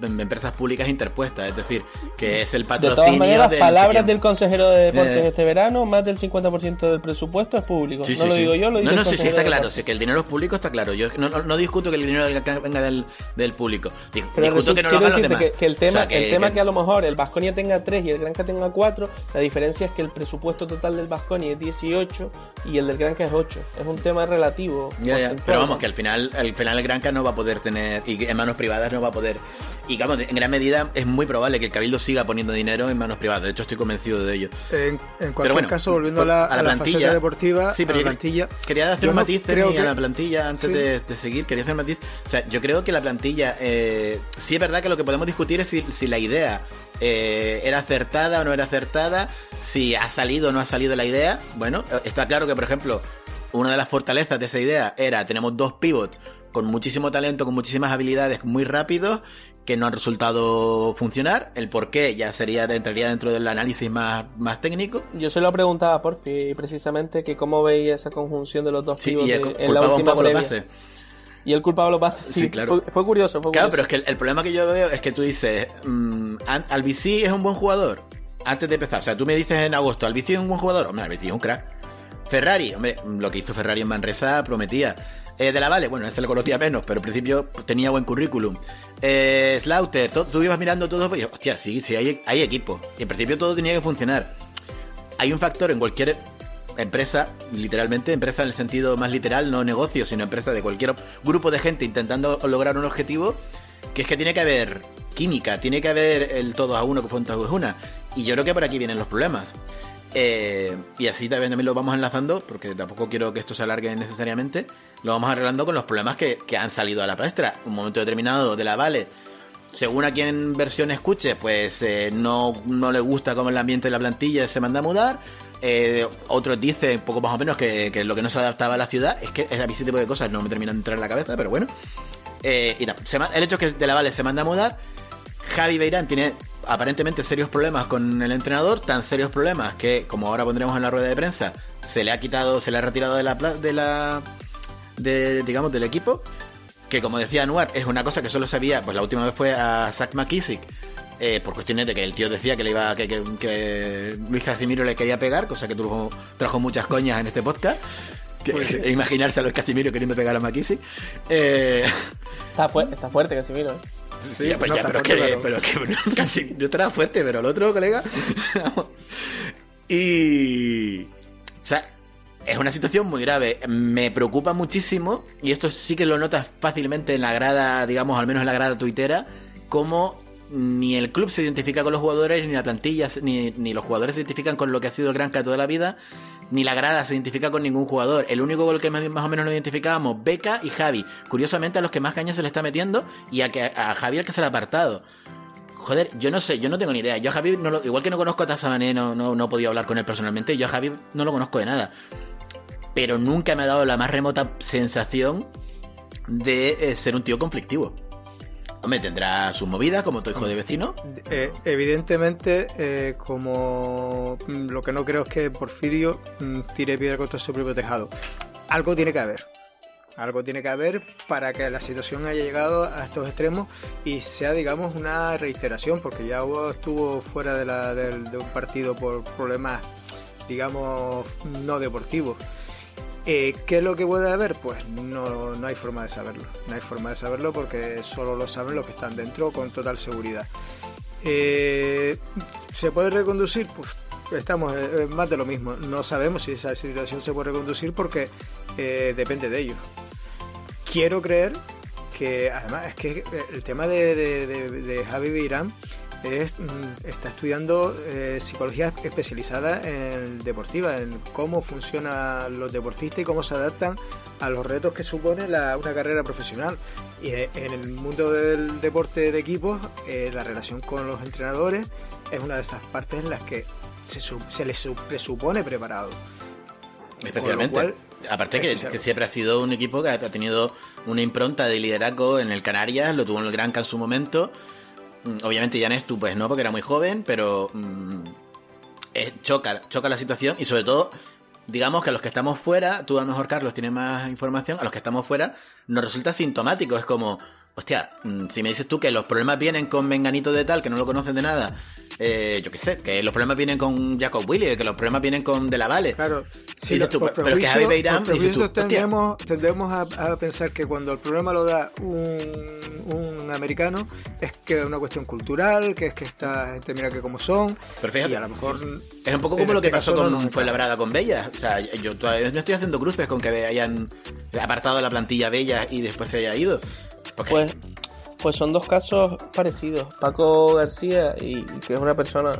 empresas públicas interpuestas, es decir, que es el patrocinio. De todas maneras, palabras del consejero de deportes eh. este verano, más del 50% del presupuesto es público. no lo digo yo, lo dice No, no, sí, sí, está claro. Sí, que el dinero es público está claro. Yo no, no, discuto que el dinero venga del, del público. discuto que no lo hagan los Que, que, el tema, el tema que a lo mejor el Vasconia tenga 3 y el Granca tenga 4, la diferencia es que el presupuesto total del Vasconia es 18 y el del Granca es 8. Es un tema relativo. Pero vamos, que al final, al final el Granca no va a poder tener, y en manos privadas no va a poder. Y digamos, en gran medida es muy probable que el Cabildo siga poniendo dinero en manos privadas. De hecho, estoy convencido de ello. En, cualquier caso, volviendo a la, plantilla deportiva, sí, pero la plantilla. Quería hacer un matiz creo a la plantilla antes de, seguir. Quería hacer un matiz. O sea, yo creo que la plantilla. Eh, sí es verdad que lo que podemos discutir es si, si la idea eh, era acertada o no era acertada, si ha salido o no ha salido la idea. Bueno, está claro que, por ejemplo, una de las fortalezas de esa idea era, tenemos dos pivots con muchísimo talento, con muchísimas habilidades, muy rápidos, que no han resultado funcionar. El por qué ya sería entraría dentro del análisis más, más técnico. Yo se lo preguntaba por fin, precisamente, que cómo veía esa conjunción de los dos pivots en la última previa. Y el culpable pasa. Sí, claro. Fue, curioso, fue Claro, pero es que el, problema que yo veo es que tú dices, mmm, Albici es un buen jugador. Antes de empezar, o sea, tú me dices en agosto, Albici es un buen jugador. Hombre, Albici es un crack. Ferrari, hombre, lo que hizo Ferrari en Manresa prometía. Eh, de la Vale, bueno, ese lo conocía menos, pero al principio tenía buen currículum. Eh, Slaughter, tú ibas mirando todo, pues, hostia, sí, sí, hay, hay equipo. Y en principio todo tenía que funcionar. Hay un factor en cualquier empresa, literalmente, empresa en el sentido más literal, no negocio, sino empresa de cualquier grupo de gente intentando lograr un objetivo, que es que tiene que haber química, tiene que haber el todo a uno que fue un todo es una. Y yo creo que por aquí vienen los problemas. Eh, y así también, también lo vamos enlazando, porque tampoco quiero que esto se alargue necesariamente. Lo vamos arreglando con los problemas que, han salido a la palestra. Un momento determinado de la Vale, según a quien versión escuche, pues eh, no, no le gusta como el ambiente de la plantilla se manda a mudar. Eh, otros dicen, poco más o menos, que, lo que no se adaptaba a la ciudad. Es que ese tipo de cosas no me terminan de entrar en la cabeza, pero bueno. Eh, el hecho es que De la Vale se manda a mudar. Javi Beirán tiene aparentemente serios problemas con el entrenador, tan serios problemas que, como ahora pondremos en la rueda de prensa, se le ha quitado, se le ha retirado de la, de la digamos, del equipo. Que como decía Anuar, es una cosa que solo sabía, pues la última vez fue a Zach McKissick, eh, por cuestiones de que el tío decía que le iba que, que, Luis Casimiro le quería pegar, cosa que trajo, trajo muchas coñas en este podcast. Pues imaginarse a Luis Casimiro queriendo pegar a McKissick. Eh, está, fuerte Casimiro. ¿eh? Sí, pues pero, que, pero... que casi, yo estaba fuerte, pero el otro colega. y. O sea, es una situación muy grave. Me preocupa muchísimo, y esto sí que lo notas fácilmente en la grada, digamos, al menos en la grada tuitera, cómo ni el club se identifica con los jugadores, ni la plantilla, ni, ni los jugadores se identifican con lo que ha sido el Granca toda la vida, ni la grada se identifica con ningún jugador. El único el que más, o menos nos identificábamos, Beca y Javi. Curiosamente a los que más caña se le está metiendo y a, que, a Javi al que se le ha apartado. Joder, yo no sé, yo no tengo ni idea. Yo a Javi, no igual que no conozco a Tazabané, no, no, no he podido hablar con él personalmente, yo a Javi no lo conozco de nada. Pero nunca me ha dado la más remota sensación de eh, ser un tío conflictivo. Hombre, tendrá su movida como tu hijo de vecino. Eh, evidentemente, eh, como lo que no creo es que Porfirio mm, tire piedra contra su propio tejado. Algo tiene que haber. Algo tiene que haber para que la situación haya llegado a estos extremos y sea, digamos, una reiteración, porque ya estuvo fuera de, la, de un partido por problemas, digamos, no deportivos. Eh, ¿Qué es lo que puede haber? Pues no, no hay forma de saberlo. No hay forma de saberlo porque solo lo saben los que están dentro con total seguridad. Eh, ¿Se puede reconducir? Pues estamos eh, más de lo mismo. No sabemos si esa situación se puede reconducir porque depende de ellos. Quiero creer que además es que el tema de, de, Javi Beirán Mm, está estudiando eh, psicología especializada en deportiva, en cómo funcionan los deportistas y cómo se adaptan a los retos que supone una carrera profesional. Y eh, en el mundo del deporte de equipos, eh, la relación con los entrenadores es una de esas partes en las que se, se les presupone preparado. Especialmente. Aparte que, que, siempre ha sido un equipo que ha tenido una impronta de liderazgo en el Canarias, lo tuvo en el Granca en su momento, obviamente Jan tú pues no, porque era muy joven, pero mm, choca, choca la situación y sobre todo digamos que a los que estamos fuera, tú a lo mejor Carlos tienes más información, a los que estamos fuera nos resulta sintomático, es como, hostia, mm, si me dices tú que los problemas vienen con Menganito de tal, que no lo conocen de nada, eh, yo qué sé, que los problemas vienen con Jacob Willy, que los problemas vienen con De la Vale. Claro, sí, pero que Javi Beirán, tendemos, tendemos a, pensar que cuando el problema lo da un, un, americano, es que es una cuestión cultural, que es que esta gente mira que como son. Pero fíjate, y a lo mejor. Es un poco como lo que este pasó con Fuenlabrada con Bella. O sea, yo todavía no estoy haciendo cruces con que hayan apartado la plantilla Bella y después se haya ido. Pues, pues son dos casos parecidos. Paco García, y, que es una persona,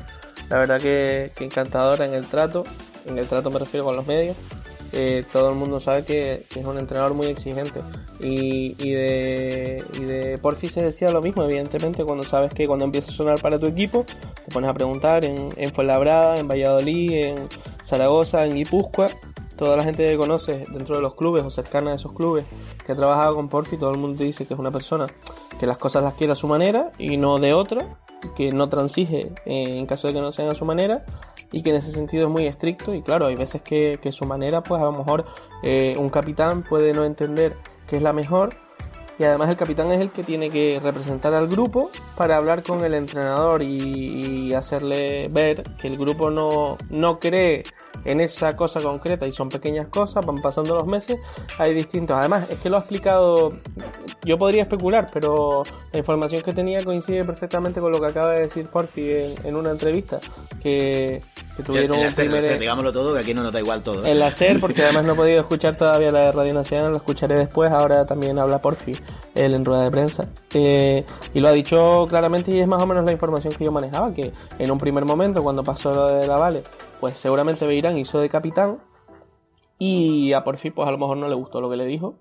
la verdad que, encantadora en el trato, en el trato me refiero con los medios. Eh, todo el mundo sabe que, es un entrenador muy exigente. Y, de, y de Porfi se decía lo mismo, evidentemente, cuando sabes que cuando empieza a sonar para tu equipo, te pones a preguntar en, en Fuenlabrada, en Valladolid, en Zaragoza, en Guipúzcoa, toda la gente que conoce dentro de los clubes o cercana a esos clubes que ha trabajado con Porfi, todo el mundo dice que es una persona que las cosas las quiere a su manera y no de otra, que no transige en caso de que no sean a su manera y que en ese sentido es muy estricto. Y claro, hay veces que, su manera pues a lo mejor eh, un capitán puede no entender que es la mejor y además el capitán es el que tiene que representar al grupo para hablar con el entrenador y, hacerle ver que el grupo no, no cree en esa cosa concreta y son pequeñas cosas, van pasando los meses, hay distintos. Además, es que lo ha explicado, yo podría especular, pero la información que tenía coincide perfectamente con lo que acaba de decir Porfi en una entrevista, que que tuvieron un primer... digámoslo todo, que aquí no nos da igual todo. ¿eh? El hacer, porque además no he podido escuchar todavía la de Radio Nacional, lo escucharé después, ahora también habla Porfi, él en rueda de prensa. Eh, y lo ha dicho claramente y es más o menos la información que yo manejaba, que en un primer momento, cuando pasó lo de la Vale, pues seguramente Beirán hizo de capitán y a Porfi pues a lo mejor no le gustó lo que le dijo,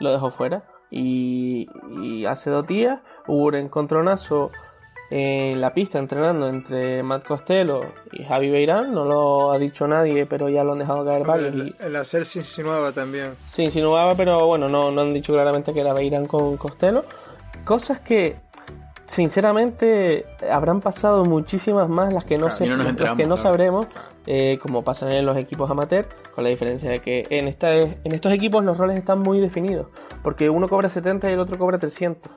lo dejó fuera. Y, y hace dos días hubo un encontronazo en la pista entrenando entre Matt Costello y Javi Beirán. No lo ha dicho nadie, pero ya lo han dejado caer varios. El, el hacer se insinuaba también. Se insinuaba, pero bueno, no, no han dicho claramente que era Beirán con Costello. Cosas que, sinceramente, habrán pasado muchísimas más las que no, las que no sabremos. Eh, como pasa en los equipos amateur, con la diferencia de que en, esta, en estos equipos los roles están muy definidos, porque uno cobra 70 y el otro cobra 300.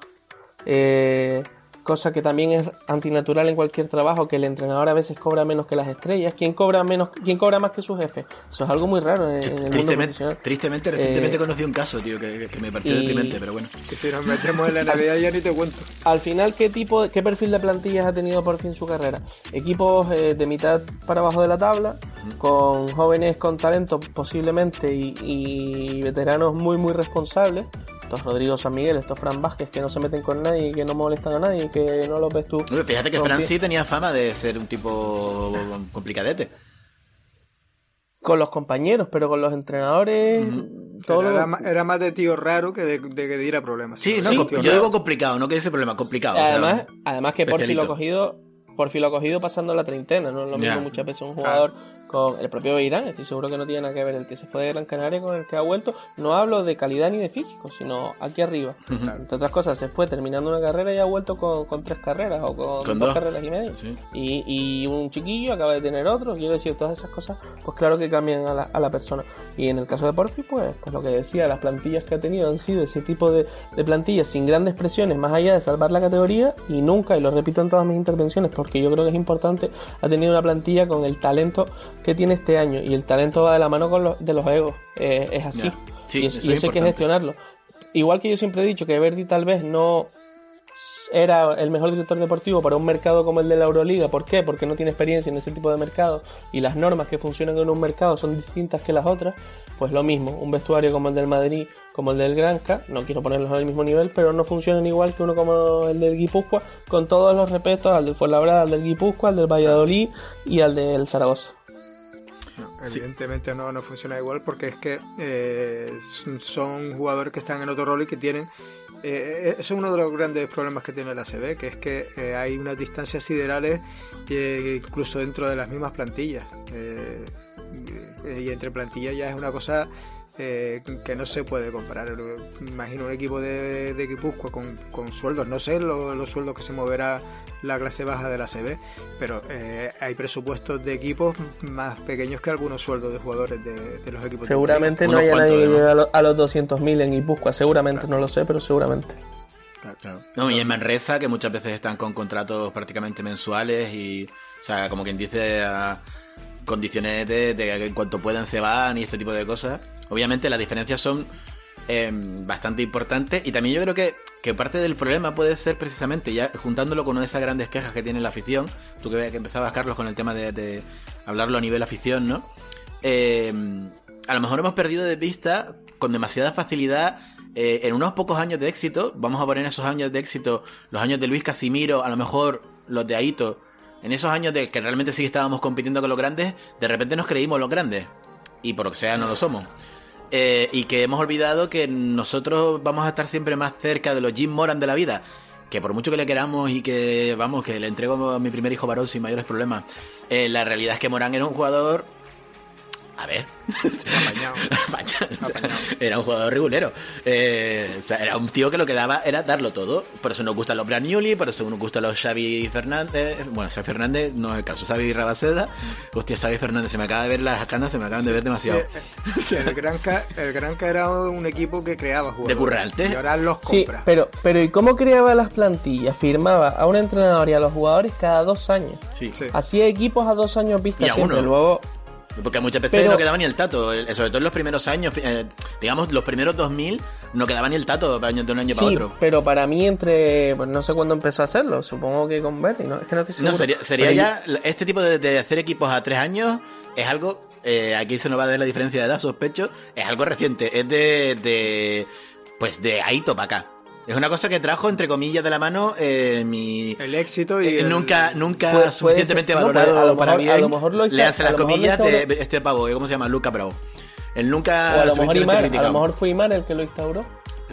Eh, cosa que también es antinatural en cualquier trabajo, que el entrenador a veces cobra menos que las estrellas. ¿Quién cobra menos? ¿Quién cobra más que su jefe? Eso es algo muy raro en, el tristemente, mundo profesional. Tristemente, recientemente eh, conocí un caso, tío, que, me pareció deprimente, pero bueno. Que si nos metemos en la Navidad ya ni te cuento. Al final, ¿qué tipo, qué perfil de plantillas ha tenido por fin su carrera? Equipos eh, de mitad para abajo de la tabla, con jóvenes con talento posiblemente y, y veteranos muy, muy responsables estos Rodrigo San Miguel, estos Fran Vázquez que no se meten con nadie y que no molestan a nadie y que no lo ves tú. Fíjate que Fran sí tenía fama de ser un tipo complicadete. Con los compañeros, pero con los entrenadores. todo era, más de tío raro que de, que diera problemas. Sí, no, yo digo complicado, no que ese problema, complicado. Además, además que Porfi lo ha cogido por fin lo ha cogido pasando la treintena, no es lo mismo muchas veces un jugador con el propio Beirán, estoy seguro que no tiene nada que ver el que se fue de Gran Canaria con el que ha vuelto. No hablo de calidad ni de físico, sino aquí arriba. Entre otras cosas, se fue terminando una carrera y ha vuelto con, tres carreras o con, dos, carreras y media. Y, un chiquillo acaba de tener otro. Quiero decir, todas esas cosas, pues claro que cambian a la, a la persona. Y en el caso de Porfi, pues, pues lo que decía, las plantillas que ha tenido han sido ese tipo de, de plantillas sin grandes presiones, más allá de salvar la categoría. Y nunca, y lo repito en todas mis intervenciones, porque yo creo que es importante, ha tenido una plantilla con el talento que tiene este año y el talento va de la mano con los, de los egos, eh, es así. y, eso, hay que gestionarlo. Igual que yo siempre he dicho que Verdi tal vez no era el mejor director deportivo para un mercado como el de la Euroliga. ¿Por qué? Porque no tiene experiencia en ese tipo de mercado y las normas que funcionan en un mercado son distintas que las otras. Pues lo mismo, un vestuario como el del Madrid, como el del Granca, no quiero ponerlos al mismo nivel, pero no funcionan igual que uno como el del Guipúzcoa, con todos los respetos al del Fuenlabrada, al del Guipúzcoa, al del Valladolid y al del Zaragoza. Evidentemente no, no funciona igual porque es que eh, son jugadores que están en otro rol y que tienen eh, eso es uno de los grandes problemas que tiene la CB, que es que eh, hay unas distancias siderales incluso dentro de las mismas plantillas. y entre plantillas ya es una cosa eh, que no se puede comparar. Imagino un equipo de, de Guipúzcoa con, con sueldos, no sé los sueldos que se moverá la clase baja de la CB, pero eh, hay presupuestos de equipos más pequeños que algunos sueldos de jugadores de, los equipos. Seguramente no haya nadie que a, a los 200.000 en Guipúzcoa, seguramente, no lo sé, pero seguramente. No, y en Manresa, que muchas veces están con contratos prácticamente mensuales y, o sea, como quien dice, a condiciones de, que en cuanto puedan se van y este tipo de cosas. Obviamente las diferencias son em, bastante importantes y también yo creo que, que, parte del problema puede ser precisamente, ya juntándolo con una de esas grandes quejas que tiene la afición, tú que, que empezabas, Carlos, con el tema de, hablarlo a nivel afición, ¿no? Em, a lo mejor hemos perdido de vista con demasiada facilidad eh, en unos pocos años de éxito, vamos a poner esos años de éxito, los años de Luis Casimiro, a lo mejor los de Aito, en esos años de que realmente sí estábamos compitiendo con los grandes, de repente nos creímos los grandes. Y por lo que sea, no lo somos. Eh, y que hemos olvidado que nosotros vamos a estar siempre más cerca de los Jim Moran de la vida. Que por mucho que le queramos y que, vamos, que le entrego a mi primer hijo varón sin mayores problemas, eh, la realidad es que Morán era un jugador a ver. era un jugador regulero. Eh, era un tío que lo que daba era darlo todo. Por eso nos gustan los Branioli, por eso nos gustan los Xavi Fernández. Bueno, Xavi Fernández no es el caso, Xavi Rabaseda. Hostia, Xavi Fernández, se me acaba de ver las canas, se me acaban de ver demasiado. el, Granca, el Granca era un equipo que creaba jugadores. De currante. Y ahora los compra. Sí, pero, pero ¿y cómo creaba las plantillas? Firmaba a un entrenador y a los jugadores cada dos años. Sí. Hacía equipos a dos años vista siempre. Luego porque muchas veces no quedaba ni el tato, sobre todo en los primeros años, eh, digamos los primeros 2000, no quedaba ni el tato de un año para otro. pero para mí entre, pues no sé cuándo empezó a hacerlo, supongo que con Berry, ¿no? Es que no estoy seguro. No, sería, sería ya, este tipo de, hacer equipos a tres años es algo, eh, aquí se nos va a ver la diferencia de edad, sospecho, es algo reciente, es de, de pues de Aito para acá. Es una cosa que trajo, entre comillas, de la mano eh, mi... El éxito y... Eh, nunca nunca suficientemente valorado para mí. A lo mejor lo Le hace las comillas de este pavo, ¿cómo se llama? Luca Bravo. El nunca... a lo mejor Imar, a lo mejor fue Imar el que lo instauró.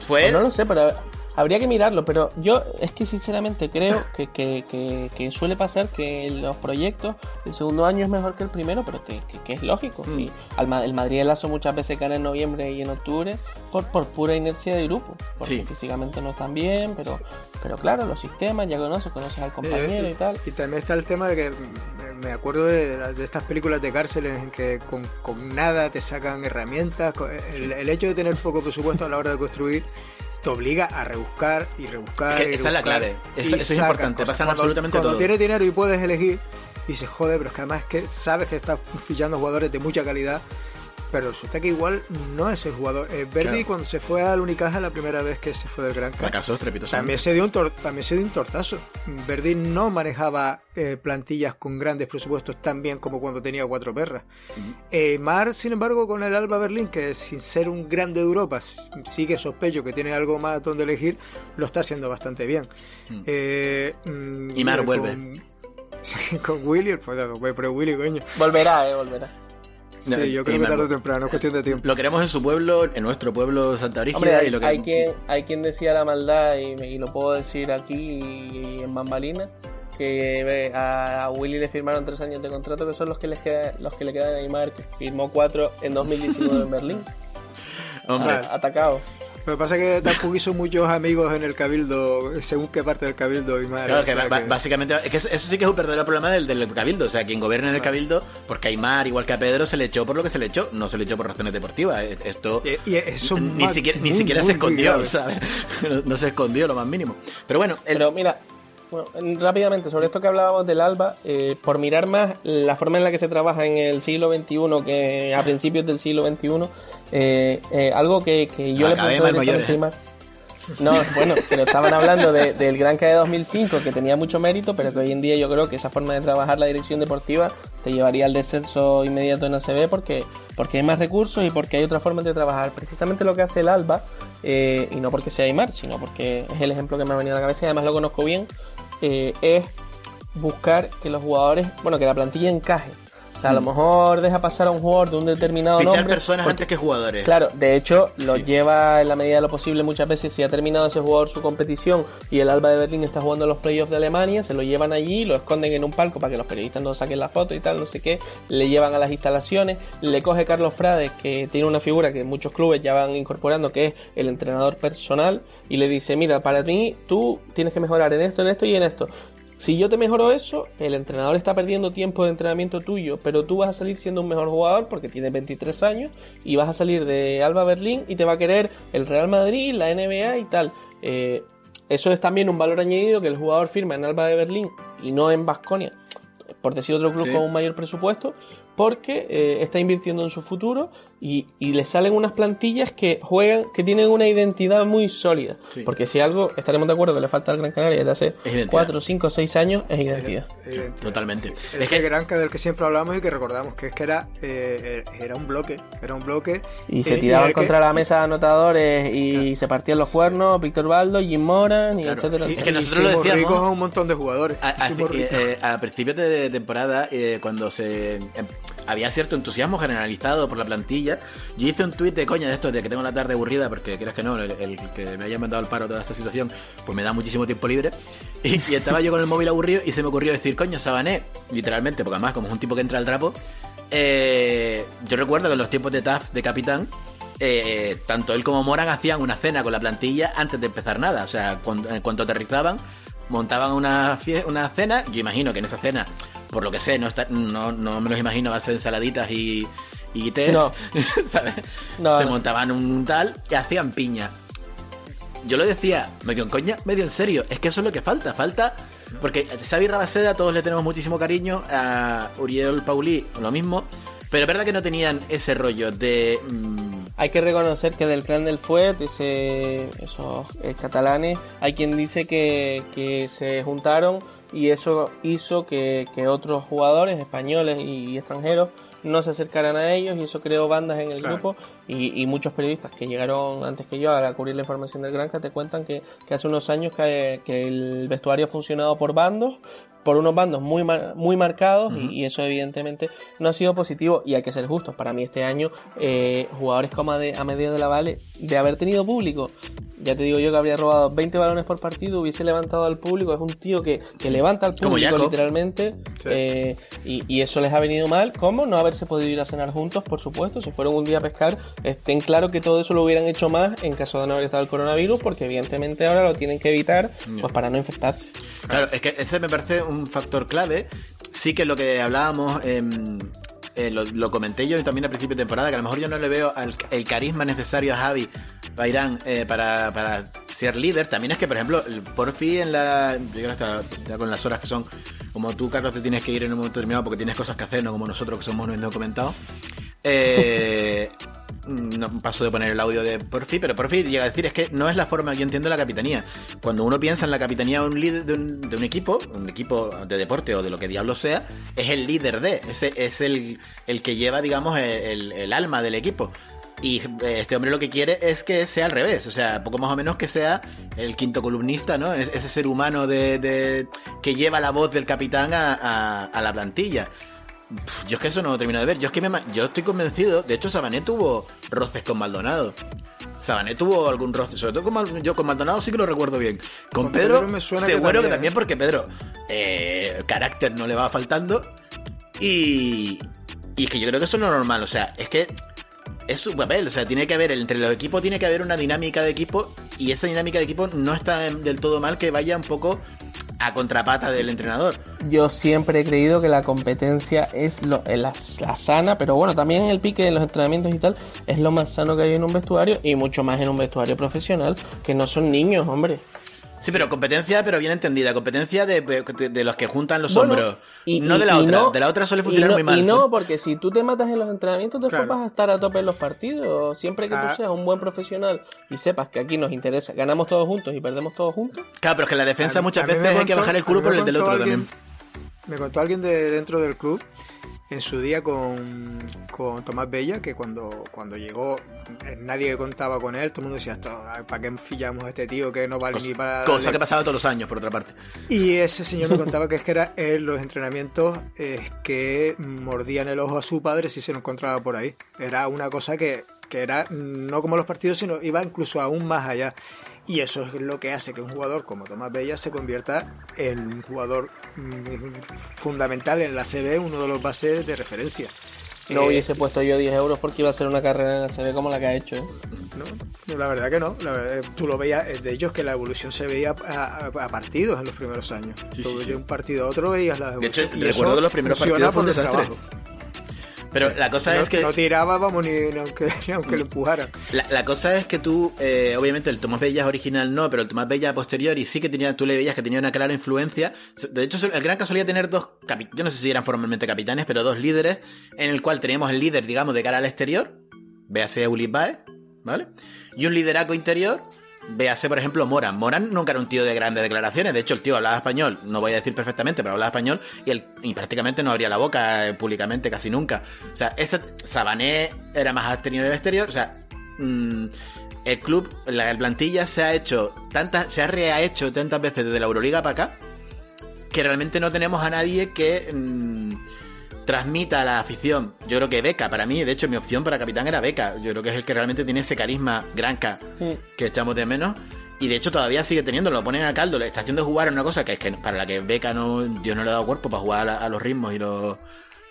¿Fue? no lo sé, pero Habría que mirarlo, pero yo es que sinceramente creo que, que, que, suele pasar que los proyectos, el segundo año es mejor que el primero, pero que, es lógico. Mm. Y el Madrid Lazo muchas veces gana en noviembre y en octubre por, por pura inercia de grupo, porque físicamente no están bien, pero, pero claro, los sistemas ya conoces, conoces al compañero y, tal. Y también está el tema de que me acuerdo de, estas películas de cárceles en que con, con nada te sacan herramientas, el, el hecho de tener poco presupuesto a la hora de construir te obliga a rebuscar y rebuscar. esa es la clave. Eso, es importante. Pasan absolutamente cuando todo. tienes dinero y puedes elegir, y se jode, pero es que además es que sabes que estás fichando jugadores de mucha calidad pero resulta que igual no es el jugador. Eh, Verdi cuando se fue al Unicaja la primera vez que se fue del Gran también se dio un también se dio un tortazo. Verdi no manejaba eh, plantillas con grandes presupuestos tan bien como cuando tenía cuatro perras. Eh, Mar, sin embargo, con el Alba Berlín, que sin ser un grande de Europa, sigue sospecho que tiene algo más donde elegir, lo está haciendo bastante bien. Mm. Mm, y Mar vuelve. Con, con Willy, pues, pero Willy, coño. Volverá, eh, volverá. Sí, yo creo que tarde o temprano, es cuestión de tiempo. Lo queremos en su pueblo, en nuestro pueblo Santa Brígida. hay, y lo hay, quien, hay quien decía la maldad, y, lo puedo decir aquí en Bambalina, que a, Willy le firmaron tres años de contrato, que son los que, les queda, los que le quedan a Neymar, que firmó cuatro en 2019 en Berlín. Hombre. atacado. Lo que pasa es que tampoco hizo muchos amigos en el cabildo, según qué parte del cabildo y más. Claro, que, básicamente, es que eso, sí que es un verdadero problema del, del cabildo. O sea, quien gobierna en el cabildo, porque a Aymar, igual que a Pedro, se le echó por lo que se le echó, no se le echó por razones deportivas. E, esto y, eso ni, siquiera, ni siquiera se escondió, ¿sabes? No, se escondió lo más mínimo. Pero bueno, pero mira, bueno, rápidamente, sobre esto que hablábamos del ALBA, eh, por mirar más la forma en la que se trabaja en el siglo XXI que a principios del siglo XXI, eh, eh, algo que, yo le pregunté a No, bueno, pero estaban hablando del Gran K de 2005, que tenía mucho mérito, pero que hoy en día yo creo que esa forma de trabajar la dirección deportiva te llevaría al descenso inmediato en ACB porque, porque hay más recursos y porque hay otra forma de trabajar. Precisamente lo que hace el ALBA, y no porque sea Aymar, sino porque es el ejemplo que me ha venido a la cabeza y además lo conozco bien, eh, es buscar que los jugadores, bueno, que la plantilla encaje. O sea, a lo mejor deja pasar a un jugador de un determinado Fichar nombre. personas porque- antes que jugadores. Claro, de hecho, lo Sí. lleva en la medida de lo posible muchas veces. Si ha terminado ese jugador su competición y el Alba de Berlín está jugando los playoffs de Alemania, se lo llevan allí, lo esconden en un palco para que los periodistas no saquen la foto y tal, no sé qué. Le llevan a las instalaciones, le coge Carlos Frades, que tiene una figura que muchos clubes ya van incorporando, que es el entrenador personal, y le dice: Mira, para mí, tú tienes que mejorar en esto, en esto y en esto. Si yo te mejoro eso, el entrenador está perdiendo tiempo de entrenamiento tuyo, pero tú vas a salir siendo un mejor jugador porque tienes 23 años y vas a salir de Alba Berlín y te va a querer el Real Madrid, la NBA y tal. Eh, eso es también un valor añadido que el jugador firma en Alba de Berlín y no en Basconia, por decir otro club Sí. con un mayor presupuesto, porque eh, está invirtiendo en su futuro y, y le salen unas plantillas que juegan, que tienen una identidad muy sólida. Sí. Porque si algo estaremos de acuerdo que le falta al Gran Canaria desde hace identidad. 4, 5, 6 años, es identidad. Eh, Totalmente. Es que Granca del que siempre hablamos y que recordamos, que es que era, eh, era un bloque, era un bloque. Y se tiraban el que- contra la mesa de anotadores y se partían los cuernos, Víctor Baldo, Jim Moran y Claro. etcétera, Y es que nosotros lo decíamos. ricos a un montón de jugadores. A, eh, a principios de temporada, eh, cuando se em, había cierto entusiasmo generalizado por la plantilla, yo hice un tuit de coña de esto, de que tengo la tarde aburrida, porque creas que no, el, que me haya mandado al paro toda esta situación, pues me da muchísimo tiempo libre. Y, estaba yo con el móvil aburrido y se me ocurrió decir, coño, Sabané, literalmente, porque además, como es un tipo que entra al trapo, eh, yo recuerdo que en los tiempos de TAF de capitán, eh, tanto él como Moran hacían una cena con la plantilla antes de empezar nada. O sea, cuando, en cuanto aterrizaban, montaban una, una cena. Yo imagino que en esa cena, por lo que sé, no, está, no, no me los imagino, a ser ensaladitas y, y tés. No. ¿sabes? No, Se montaban un tal y hacían piña. Yo lo decía, medio en coña, medio en serio. Es que eso es lo que falta. Falta. Porque Xavi Rabaseda todos le tenemos muchísimo cariño. A Uriel Paulí, lo mismo. Pero es verdad que no tenían ese rollo de. mm, Hay que reconocer que del clan del Fuet, ese, esos eh, catalanes, hay quien dice que, que se juntaron y eso hizo que, que otros jugadores españoles y extranjeros no se acercaran a ellos y eso creó bandas en el Claro. grupo y, y muchos periodistas que llegaron antes que yo a cubrir la información del Granja te cuentan que, que hace unos años que, que el vestuario ha funcionado por bandos por unos bandos muy muy marcados y, y eso evidentemente no ha sido positivo y hay que ser justos para mí este año eh, jugadores como de, a medio de la Vale de haber tenido público ya te digo yo que habría robado 20 balones por partido hubiese levantado al público es un tío que, que levanta al público literalmente Sí. eh, y, y eso les ha venido mal ¿cómo? no haberse podido ir a cenar juntos por supuesto si fueron un día a pescar estén claro que todo eso lo hubieran hecho más en caso de no haber estado el coronavirus porque evidentemente ahora lo tienen que evitar pues para no infectarse Claro, es que ese me parece un factor clave. Sí que lo que hablábamos, em, eh, lo, lo comenté yo también a principio de temporada, que a lo mejor yo no le veo al- el carisma necesario a Javi Bairán eh, para, para ser líder. También es que, por ejemplo, el Porfi en la. Yo creo que hasta ya con las horas que son, como tú, Carlos, te tienes que ir en un momento determinado porque tienes cosas que hacer, no como nosotros que somos unos indocumentados. Eh, no paso de poner el audio de Porfi, pero Porfi llega a decir es que no es la forma que yo entiendo la capitanía. Cuando uno piensa en la capitanía de un líder de un, equipo, un equipo de deporte o de lo que diablo sea, es el líder de, ese es el, el que lleva, digamos, el, el alma del equipo. Y eh, este hombre lo que quiere es que sea al revés, o sea, poco más o menos que sea el quinto columnista, ¿no? Es- ese ser humano de, de- que lleva la voz del capitán a- a la plantilla. Yo es que eso no lo termino de ver. Yo es que me yo estoy convencido. De hecho, Sabané tuvo roces con Maldonado. Sabané tuvo algún roce, sobre todo con yo con Maldonado sí que lo recuerdo bien. Con, Con Pedro, Pedro me suena que seguro que también, también porque Pedro eh, carácter no le va faltando y y es que yo creo que eso es normal. O sea, es que es su papel. O sea, tiene que haber entre los equipos tiene que haber una dinámica de equipo y esa dinámica de equipo no está del todo mal que vaya un poco a contrapata del entrenador. Yo siempre he creído que la competencia es lo, eh, la, sana, pero bueno, también el pique en los entrenamientos y tal es lo más sano que hay en un vestuario y mucho más en un vestuario profesional, que no son niños, hombre. Sí, pero competencia, pero bien entendida. Competencia de, de- de los que juntan los Bueno, hombros. y- no y- de la y otra. no- de la otra suele funcionar no- muy mal. Y no, porque si tú te matas en los entrenamientos, después Claro. vas a estar a tope en los partidos. Siempre que Ah. tú seas un buen profesional y sepas que aquí nos interesa, ganamos todos juntos y perdemos todos juntos. Claro, pero es que en la defensa A muchas a veces hay que bajar el culo por el del otro alguien- también. Me contó alguien de dentro del club en su día con, con Tomás Bella que cuando, cuando llegó nadie contaba con él, todo el mundo decía, ¿para qué fillamos a este tío que no vale ni para... Cosa que pasaba todos los años, por otra parte. Y ese señor me contaba que es que era en los entrenamientos es que mordían el ojo a su padre si se lo encontraba por ahí. Era una cosa que, que era no como los partidos, sino iba incluso aún más allá. Y eso es lo que hace que un jugador como Tomás Bella se convierta en un jugador mm, fundamental en la CB, uno de los bases de referencia. No eh, hubiese puesto yo 10 euros porque iba a ser una carrera en la CB como la que ha hecho. ¿eh? No, la verdad que no. tú lo veías, eh, de ellos que la evolución se veía a, partidos en los primeros años. de un partido a otro veías la evolución. De hecho, recuerdo que los primeros partidos fue un desastre. Pero la cosa es que. No tiraba, vamos, ni, aunque, aunque lo empujaran. La, cosa es que tú, eh, obviamente, el Tomás Bella original no, pero el Tomás Bella posterior, y sí que tenía, tú le veías que tenía una clara influencia. De hecho, el Gran solía tener dos, yo no sé si eran formalmente capitanes, pero dos líderes, en el cual teníamos el líder, digamos, de cara al exterior, véase Ulibae, ¿vale? Y un lideraco interior, Véase, por ejemplo, Moran. Moran nunca era un tío de grandes declaraciones. De hecho, el tío hablaba español, no voy a decir perfectamente, pero hablaba español y, él, y prácticamente no abría la boca eh, públicamente casi nunca. O sea, ese Sabané era más abstenido el exterior. O sea, mm, el club, la plantilla se ha hecho tantas, se ha rehecho tantas veces desde la Euroliga para acá que realmente no tenemos a nadie que. Mm, transmita a la afición. Yo creo que Beca, para mí, de hecho, mi opción para capitán era Beca. Yo creo que es el que realmente tiene ese carisma granca que echamos de menos. Y de hecho todavía sigue teniendo, lo ponen a caldo, le está haciendo jugar en una cosa que es que para la que Beca no, Dios no le ha dado cuerpo para jugar a, los ritmos y los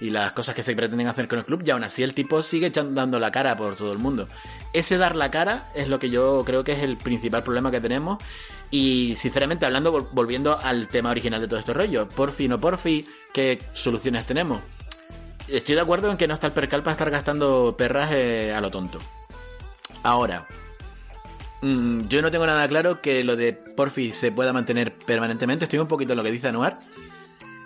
y las cosas que se pretenden hacer con el club, y aún así el tipo sigue echando, dando la cara por todo el mundo. Ese dar la cara es lo que yo creo que es el principal problema que tenemos. Y sinceramente, hablando, volviendo al tema original de todo este rollo, por fin o por fin, ¿qué soluciones tenemos? Estoy de acuerdo en que no está el percal para estar gastando perras eh, a lo tonto. Ahora, mm, yo no tengo nada claro que lo de Porfi se pueda mantener permanentemente. Estoy un poquito en lo que dice Anuar.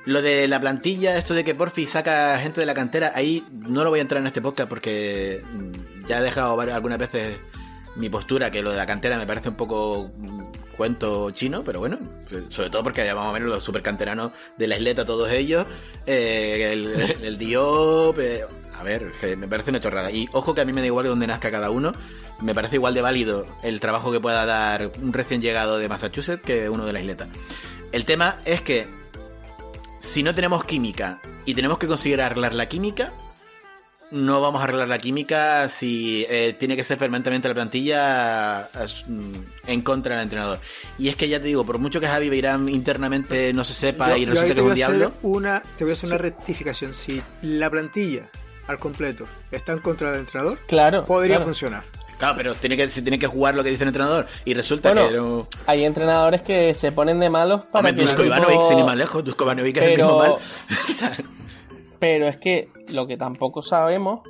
Lo de la plantilla, esto de que Porfi saca gente de la cantera, ahí no lo voy a entrar en este podcast porque mm, ya he dejado algunas veces mi postura, que lo de la cantera me parece un poco cuento chino, pero bueno, sobre todo porque más o menos los supercanteranos de la isleta, todos ellos, eh, el, Diop, eh, a ver, me parece una chorrada. Y ojo que a mí me da igual de dónde nazca cada uno, me parece igual de válido el trabajo que pueda dar un recién llegado de Massachusetts que uno de la isleta. El tema es que si no tenemos química y tenemos que conseguir arreglar la química, no vamos a arreglar la química si eh, tiene que ser permanentemente la plantilla mm, en contra del entrenador. Y es que ya te digo, por mucho que Javi Beirán internamente no se sepa y resulta que es un diablo. Una, te voy a hacer una rectificación. Si la plantilla al completo está en contra del entrenador, claro, podría funcionar. Claro, pero tiene que, tiene que jugar lo que dice el entrenador. Y resulta que. No... Hay entrenadores que se ponen de malos para. Hombre, Dusko Ivanovic, sin ir más lejos. Dusko Ivanovic es el mismo mal. Pero es que lo que tampoco sabemos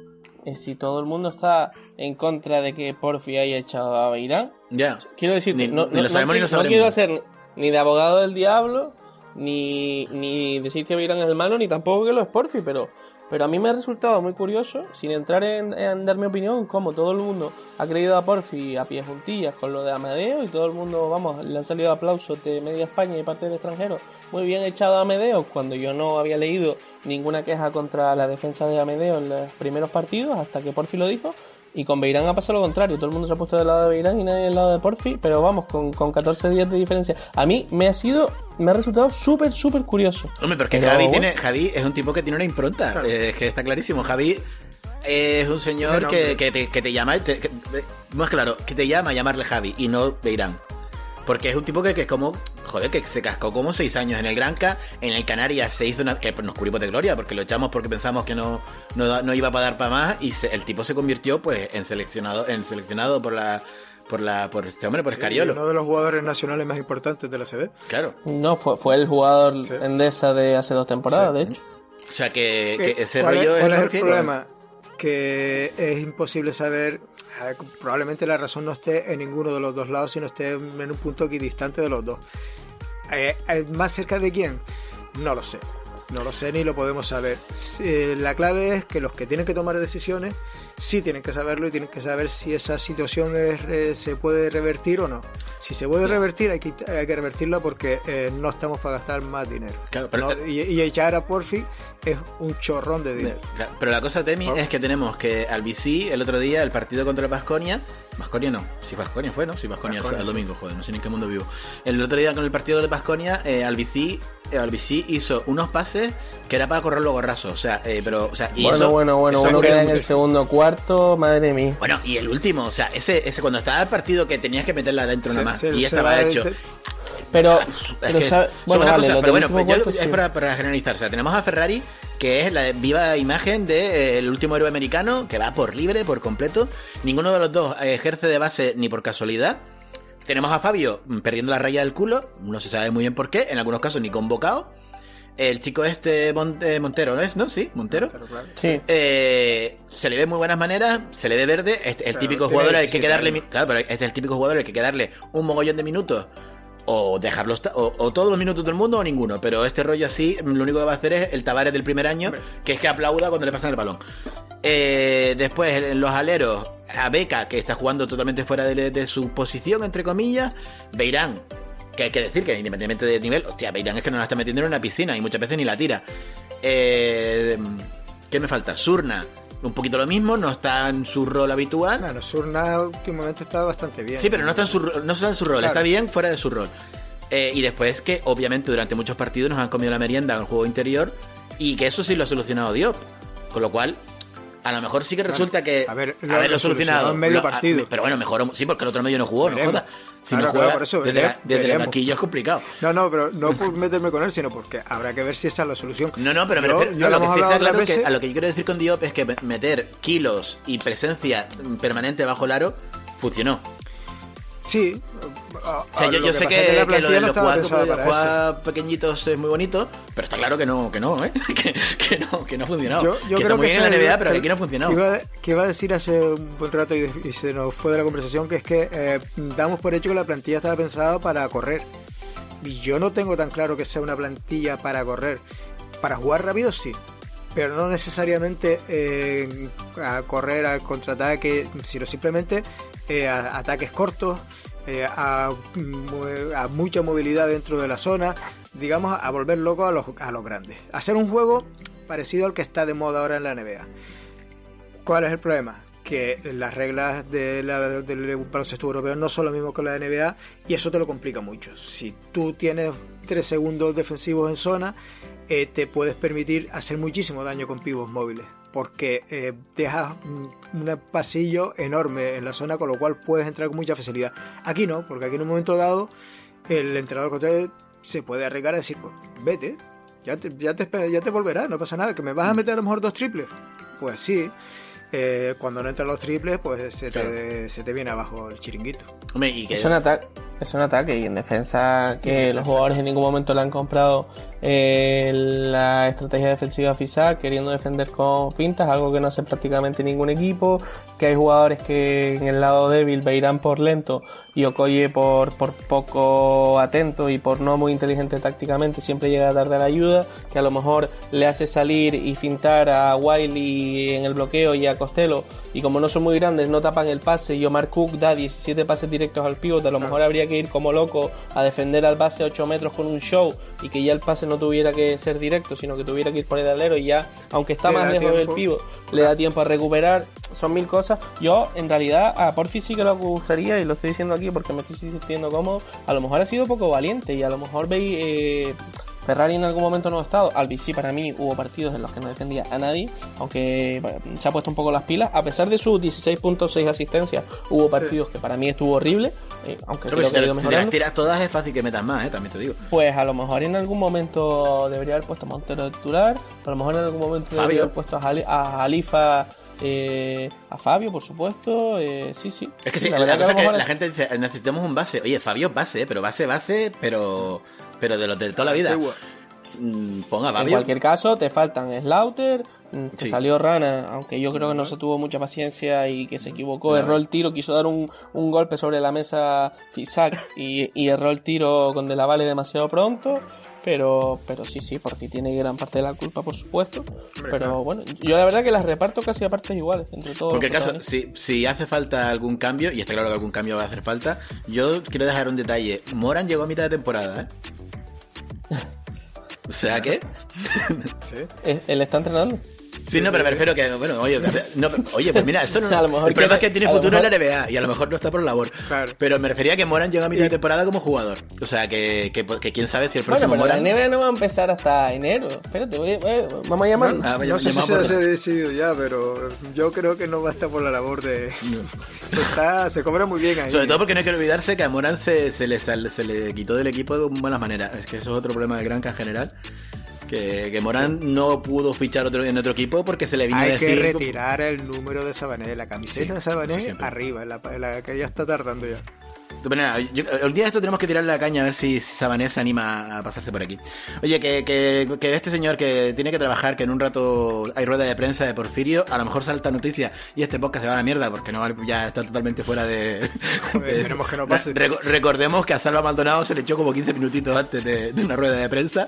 es si todo el mundo está en contra de que Porfi haya echado a Irán. Ya. Quiero decir, ni, no, lo sabemos ni lo No quiero hacer ni de abogado del diablo, ni, ni decir que Beirán es el malo, ni tampoco que lo es Porfi, pero pero a mí me ha resultado muy curioso, sin entrar en, dar mi opinión, como todo el mundo ha creído a Porfi a pies juntillas con lo de Amedeo y todo el mundo, vamos, le han salido aplausos de media España y parte del extranjero. Muy bien echado a Amedeo, cuando yo no había leído ninguna queja contra la defensa de Amedeo en los primeros partidos, hasta que Porfi lo dijo. Y con Beirán ha pasado lo contrario. Todo el mundo se ha puesto del lado de Beirán y nadie del lado de Porfi. Pero vamos, con, con 14 días de diferencia. A mí me ha sido, me ha resultado súper, súper curioso. Hombre, pero es que Javi, tiene, Javi es un tipo que tiene una impronta. Eh, es que está clarísimo. Javi es un señor que, que, te, que, te, llama, más claro, que te llama a llamarle Javi y no Beirán. Porque es un tipo que, que es como, joder, que se cascó como seis años en el Granca, en el Canarias se hizo una, que nos cubrimos de gloria, porque lo echamos porque pensamos que no, no, iba para dar para más, y el tipo se convirtió pues en seleccionado, en seleccionado por la por la por este hombre, por Escariolo. uno de los jugadores nacionales más importantes de la CB. Claro. No, fue, fue el jugador endesa de hace dos temporadas, de hecho. O sea que, eh, ese rollo es, el problema? Que es imposible saber probablemente la razón no esté en ninguno de los dos lados, sino esté en un punto equidistante de los dos. Eh, eh, ¿Más cerca de quién? No lo sé. No lo sé ni lo podemos saber. la clave es que los que tienen que tomar decisiones sí tienen que saberlo y tienen que saber si esa situación se puede revertir o no. Si se puede revertir, hay que, hay que revertirla porque eh, no estamos para gastar más dinero. y, echar a Porfi es un chorrón de dinero. pero la cosa, Temi, es que tenemos que al BC el otro día, el partido contra el Vasconia, Vasconia no, si Vasconia fue, ¿no? Si Vasconia el domingo, joder, no sé ni en qué mundo vivo. El otro día con el partido de Vasconia, eh, Albici, eh, hizo unos pases que era para correr luego raso, o sea, eh, pero, o sea, y bueno, bueno, bueno, uno queda en el segundo cuarto, madre mía. Bueno, y el último, o sea, ese, ese cuando estaba el partido que tenías que meterla adentro nada más, y estaba hecho. Pero, pero, bueno, pero bueno, pues es para, para generalizar, o sea, tenemos a Ferrari que es la viva imagen del último héroe americano que va por libre, por completo. Ninguno de los dos ejerce de base ni por casualidad. Tenemos a Fabio perdiendo la raya del culo, no se sabe muy bien por qué, en algunos casos ni convocado. El chico este eh, Montero, ¿no es? ¿No? Sí, Montero. Sí. Eh, se le ve muy buenas maneras, se le ve verde. Es el típico jugador al que hay que darle. Claro, pero este es el típico jugador al que hay que darle un mogollón de minutos o dejarlos o, todos los minutos del mundo o ninguno. Pero este rollo así, lo único que va a hacer es el Tavares del primer año, que es que aplauda cuando le pasan el balón. Eh, después, en los aleros, a Beca, que está jugando totalmente fuera de, su posición, entre comillas. Beirán, que hay que decir que independientemente del nivel, hostia, Beirán es que no la está metiendo en una piscina y muchas veces ni la tira. Eh, ¿Qué me falta? Surna, un poquito lo mismo, no está en su rol habitual. Bueno, Surna últimamente está bastante bien. Sí, pero no está en su, no está en su rol, está bien fuera de su rol. Eh, y después que, obviamente, durante muchos partidos nos han comido la merienda en el juego interior y que eso sí lo ha solucionado Diop. Con lo cual, a lo mejor sí que resulta que a ver, haberlo solucionado en medio partido. pero bueno, mejor sí, porque el otro medio no jugó, no joda. Si no juega, por eso, desde, el banquillo es complicado. No, no, pero no por meterme con él, sino porque habrá que ver si esa es la solución. No, no, pero lo que sí está claro es que a lo que yo quiero decir con Diop es que meter kilos y presencia permanente bajo el aro funcionó. Sí. O sea, yo, sé que, la lo de los jugadores pequeñitos es muy bonito, pero está claro que no, que no, ¿eh? que, no, que no ha funcionado. Yo, yo que creo está muy que bien en la NBA, pero aquí no ha funcionado. Iba, que iba a decir hace un buen rato y, se nos fue de la conversación que es que eh, damos por hecho que la plantilla estaba pensada para correr. Y yo no tengo tan claro que sea una plantilla para correr. Para jugar rápido sí, pero no necesariamente eh, a correr al contraataque, sino simplemente a ataques cortos, eh, a, mucha movilidad dentro de la zona, digamos, a volver loco a los, a los grandes. Hacer un juego parecido al que está de moda ahora en la NBA. ¿Cuál es el problema? Que las reglas de del baloncesto europeo no son lo mismo que la NBA y eso te lo complica mucho. Si tú tienes 3 segundos defensivos en zona, eh, te puedes permitir hacer muchísimo daño con pivos móviles porque eh, dejas un pasillo enorme en la zona, con lo cual puedes entrar con mucha facilidad. Aquí no, porque aquí en un momento dado el entrenador contrario se puede arriesgar a decir, pues vete, ya te, ya te, ya te volverá, no pasa nada, que me vas a meter a lo mejor dos triples. Pues sí, eh, cuando no entran los triples, pues se, te, se te viene abajo el chiringuito. es, un ataque, es un ataque y en defensa que los jugadores en ningún momento le han comprado eh, la estrategia defensiva FISA queriendo defender con pintas, algo que no hace prácticamente ningún equipo, que hay jugadores que en el lado débil irán por lento y Okoye por, por poco atento y por no muy inteligente tácticamente siempre llega a dar ayuda, que a lo mejor le hace salir y fintar a Wiley en el bloqueo y a Costello. Y como no son muy grandes no tapan el pase y Omar Cook da 17 pases directos al pívot, a lo mejor habría que ir como loco a defender al base a 8 metros con un show y que ya el pase no tuviera que ser directo, sino que tuviera que ir por el alero y ya, aunque está más lejos del pívot, le da tiempo a recuperar. Son mil cosas. Yo, en realidad, a Porfi sí que lo acusaría y lo estoy diciendo aquí porque me estoy sintiendo cómodo. A lo mejor ha sido poco valiente y a lo mejor veis. Eh, Ferrari en algún momento no ha estado. Albi sí, para mí hubo partidos en los que no defendía a nadie, aunque se ha puesto un poco las pilas. A pesar de sus 16.6 asistencias, hubo partidos que para mí estuvo horrible, eh, aunque creo que mejorando. Si las tiras todas es fácil que metas más, eh, también te digo. Pues a lo mejor en algún momento debería haber puesto a Montero de titular, a lo mejor en algún momento debería haber puesto a, Jalifa eh, a Fabio, por supuesto. Eh, sí, sí. Es que sí, la, cosa que, la gente dice, necesitamos un base. Oye, Fabio es base, pero base, base, pero pero de los de toda la vida. Mm, ponga Fabio. En cualquier caso, te faltan Slaughter, mm, te salió Rana, aunque yo creo que no se tuvo mucha paciencia y que se equivocó, erró el tiro, quiso dar un, un golpe sobre la mesa Fisac y, y erró el tiro con De la Vale demasiado pronto. Pero, pero sí, sí, porque tiene gran parte de la culpa, por supuesto. Pero bueno, yo la verdad que las reparto casi a partes iguales entre todos. Porque caso, si, si hace falta algún cambio, y está claro que algún cambio va a hacer falta, yo quiero dejar un detalle. Moran llegó a mitad de temporada, ¿eh? o sea que... ¿Sí? ¿Él está entrenando? Sí, no, pero me refiero que, bueno, oye, oye pues mira, eso no, a lo mejor el problema es que tiene futuro en la NBA y a lo mejor no está por labor. Pero me refería a que Moran llega a mitad de temporada como jugador. O sea, que, que, que quién sabe si el próximo bueno, pero Moran... la NBA no va a empezar hasta enero. Espérate, voy, vamos a llamarlo. No, ah, no sé si se ha decidido ya, pero yo creo que no va a estar por la labor de... Se, está, se cobra muy bien ahí. Sobre todo porque no hay que olvidarse que a Moran se, se, le, se le quitó del equipo de buenas maneras. Es que eso es otro problema de Granca en general que, Morán no pudo fichar otro, en otro equipo porque se le vino Hay a decir... que retirar el número de Sabané, la camiseta de Sabané arriba, la, la, que ya está tardando ya. el día de esto tenemos que tirarle la caña a ver si, si Sabané se anima a pasarse por aquí. Oye, que, que, que, este señor que tiene que trabajar, que en un rato hay rueda de prensa de Porfirio, a lo mejor salta noticia y este podcast se va a la mierda porque no ya está totalmente fuera de. esperemos que no pase. recordemos que a Salva Maldonado se le echó como 15 minutitos antes de, de una rueda de prensa.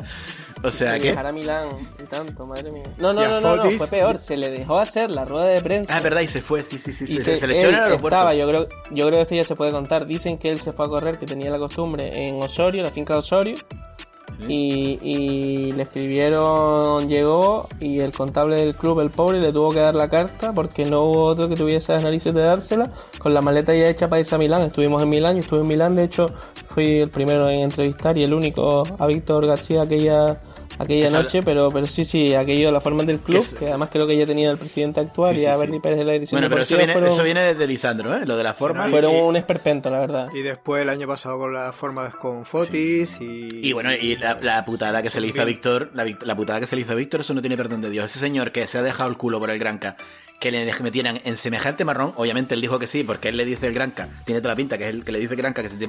O sea que. a Milán y tanto, madre mía. No, no, no, no, fue peor. Se le dejó hacer la rueda de prensa. Ah, verdad, y se fue, sí, sí, sí. Y se, le echó en el aeropuerto. Estaba, yo creo, yo creo que esto ya se puede contar. Dicen que él se fue a correr, que tenía la costumbre en Osorio, la finca de Osorio. Y, y, le escribieron, llegó y el contable del club, el pobre, le tuvo que dar la carta porque no hubo otro que tuviese las narices de dársela. Con la maleta ya hecha para irse a Milán. Estuvimos en Milán, yo estuve en Milán, de hecho fui el primero en entrevistar y el único a Víctor García aquella aquella noche, pero pero sí, sí, aquello, la forma del club, que además creo que ya tenía el presidente actual y a Bernie Pérez de la edición Bueno, pero eso viene, eso viene de Lisandro, ¿eh? Lo de la forma. fueron un esperpento, la verdad. Y después el año pasado con las formas con Fotis y... Y bueno, y la, putada que se le hizo a Víctor, la, putada que se le hizo a Víctor, eso no tiene perdón de Dios. Ese señor que se ha dejado el culo por el Granca, que le metieran en semejante marrón, obviamente él dijo que sí, porque él le dice el Granca, tiene toda la pinta, que es el que le dice Granca que se te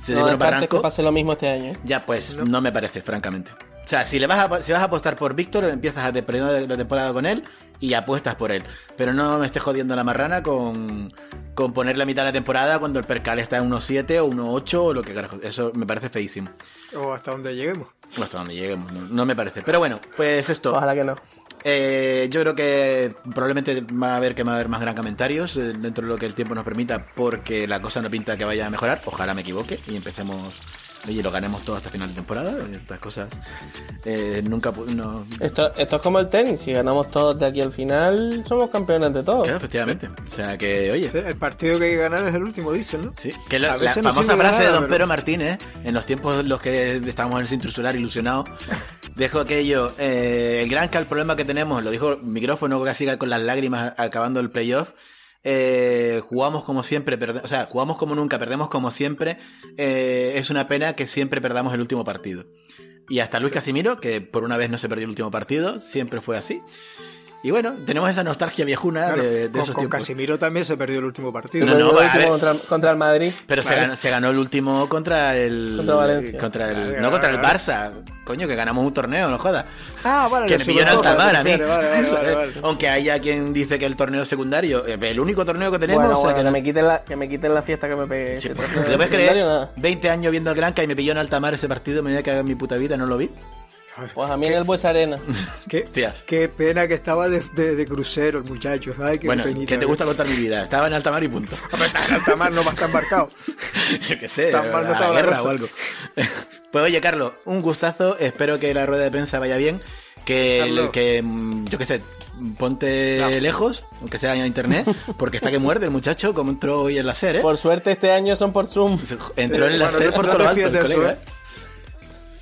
se no, que pase lo mismo este año. Ya, pues no me parece, francamente. O sea, si, le vas a, si vas a apostar por Víctor, empiezas a de la temporada con él y apuestas por él. Pero no me estés jodiendo la marrana con, con poner la mitad de la temporada cuando el percal está en 1.7 o 1.8 o lo que carajo. Eso me parece feísimo. O hasta donde lleguemos. O hasta donde lleguemos, no, me parece. Pero bueno, pues esto. Ojalá que no. Eh, yo creo que probablemente va a haber que va a haber más gran comentarios eh, dentro de lo que el tiempo nos permita porque la cosa no pinta que vaya a mejorar. Ojalá me equivoque y empecemos Oye, lo ganemos todo hasta final de temporada. Estas cosas eh, nunca. No... Esto, esto es como el tenis. Si ganamos todos de aquí al final, somos campeones de todo. Claro, efectivamente. O sea que, oye. el partido que hay que ganar es el último, dicen, ¿no? Sí, que la, famosa frase de Don Pedro Martínez, en los tiempos en los que estábamos en el cinturón solar ilusionados, dejo aquello. Eh, el gran el problema que tenemos, lo dijo el micrófono casi con las lágrimas acabando el playoff eh, jugamos como siempre, o sea, jugamos como nunca, perdemos como siempre. Eh, es una pena que siempre perdamos el último partido. Y hasta Luis Casimiro, que por una vez no se perdió el último partido, siempre fue así. Y bueno, tenemos esa nostalgia viejuna de, de, esos con Casimiro también se perdió el último partido. no, no, contra, el Madrid. Pero se, ganó, se, ganó, el último contra el. Contra Valencia. Contra el, no contra el Barça. Coño, que ganamos un torneo, no jodas. Ah, vale, Que me pilló en alta mar a mí. Aunque haya quien dice que el torneo secundario, eh, el único torneo que tenemos. Bueno, o sea, que, me quiten la, que me quiten la fiesta que me pegué. Sí, ¿Te puedes creer? 20 años viendo el Granca y me pilló en alta mar ese partido, me voy a cagar en mi puta vida, no lo vi. Pues a mí en el Bues Arena. ¿Qué, qué pena que estaba de, de, crucero el muchacho. Ay, qué bueno, que te gusta contar mi vida. Estaba en alta mar y punto. en alta mar no va a estar embarcado. Yo qué sé, Tan mal no estaba la guerra o algo. pues oye, Carlos, un gustazo. Espero que la rueda de prensa vaya bien. Que, el, que mm, yo qué sé, ponte lejos, aunque sea en internet, porque está que muerde el muchacho, como entró hoy en la serie. ¿eh? Por suerte este año son por Zoom. Entró en la serie por todo lo alto, el colega. ¿eh?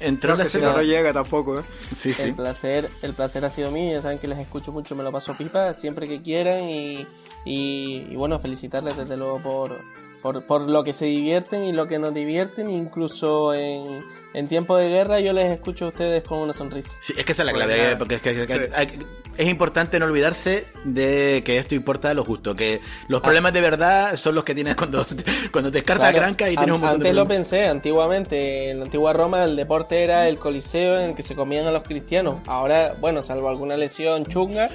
Entró la no, no llega tampoco, ¿eh? Sí, sí. El placer, el placer ha sido mío, ya saben que les escucho mucho, me lo paso pipa siempre que quieran y, y, bueno, felicitarles desde luego por, por, por, lo que se divierten y lo que nos divierten, incluso en, en tiempo de guerra yo les escucho a ustedes con una sonrisa. Sí, es que esa es la clave, porque es que, es importante no olvidarse de que esto importa a lo justo, que los ah. problemas de verdad son los que tienes cuando, cuando te descartas Granca y tienes un montón Antes lo pensé, antiguamente, en la antigua Roma el deporte era el coliseo en el que se comían a los cristianos. Ahora, bueno, salvo alguna lesión chunga,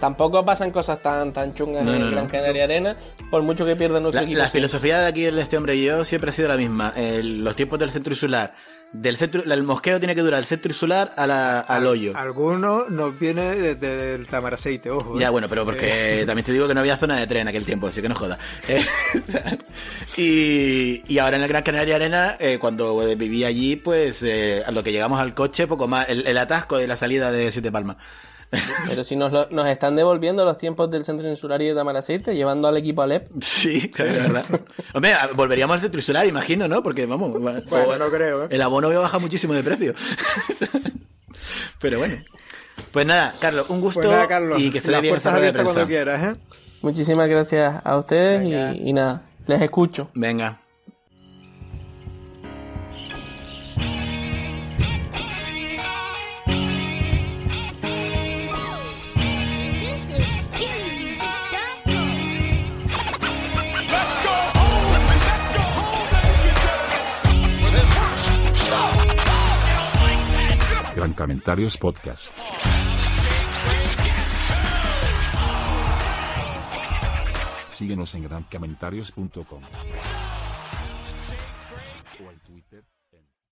tampoco pasan cosas tan, tan chungas en Gran Canaria Arena, por mucho que pierdan nuestro la, equipo. La filosofía de aquí de este hombre y yo siempre ha sido la misma. los tiempos del centro insular Del centro, el mosqueo tiene que durar del centro insular al hoyo. Algunos nos viene desde el Tamaraceite, ojo. Ya, ¿eh? bueno, pero porque eh. también te digo que no había zona de tren en aquel tiempo, así que no jodas. y, y, ahora en el Gran Canaria Arena, cuando viví allí, pues a lo que llegamos al coche, poco más. El, atasco de la salida de Siete Palmas. Pero si nos, nos están devolviendo los tiempos del centro insular y de Tamaraceite, llevando al equipo Alep. Sí, claro, es verdad. Hombre, volveríamos al centro insular, imagino, ¿no? Porque vamos. Bueno, no creo, ¿eh? El abono baja muchísimo de precio. Pero bueno. Pues nada, Carlos, un gusto pues Carlos, y que se dé bien esa de cuando quieras, ¿eh? Muchísimas gracias a ustedes y, y nada, les escucho. Venga. Gran Comentarios Podcast. Síguenos en grancomentarios.com.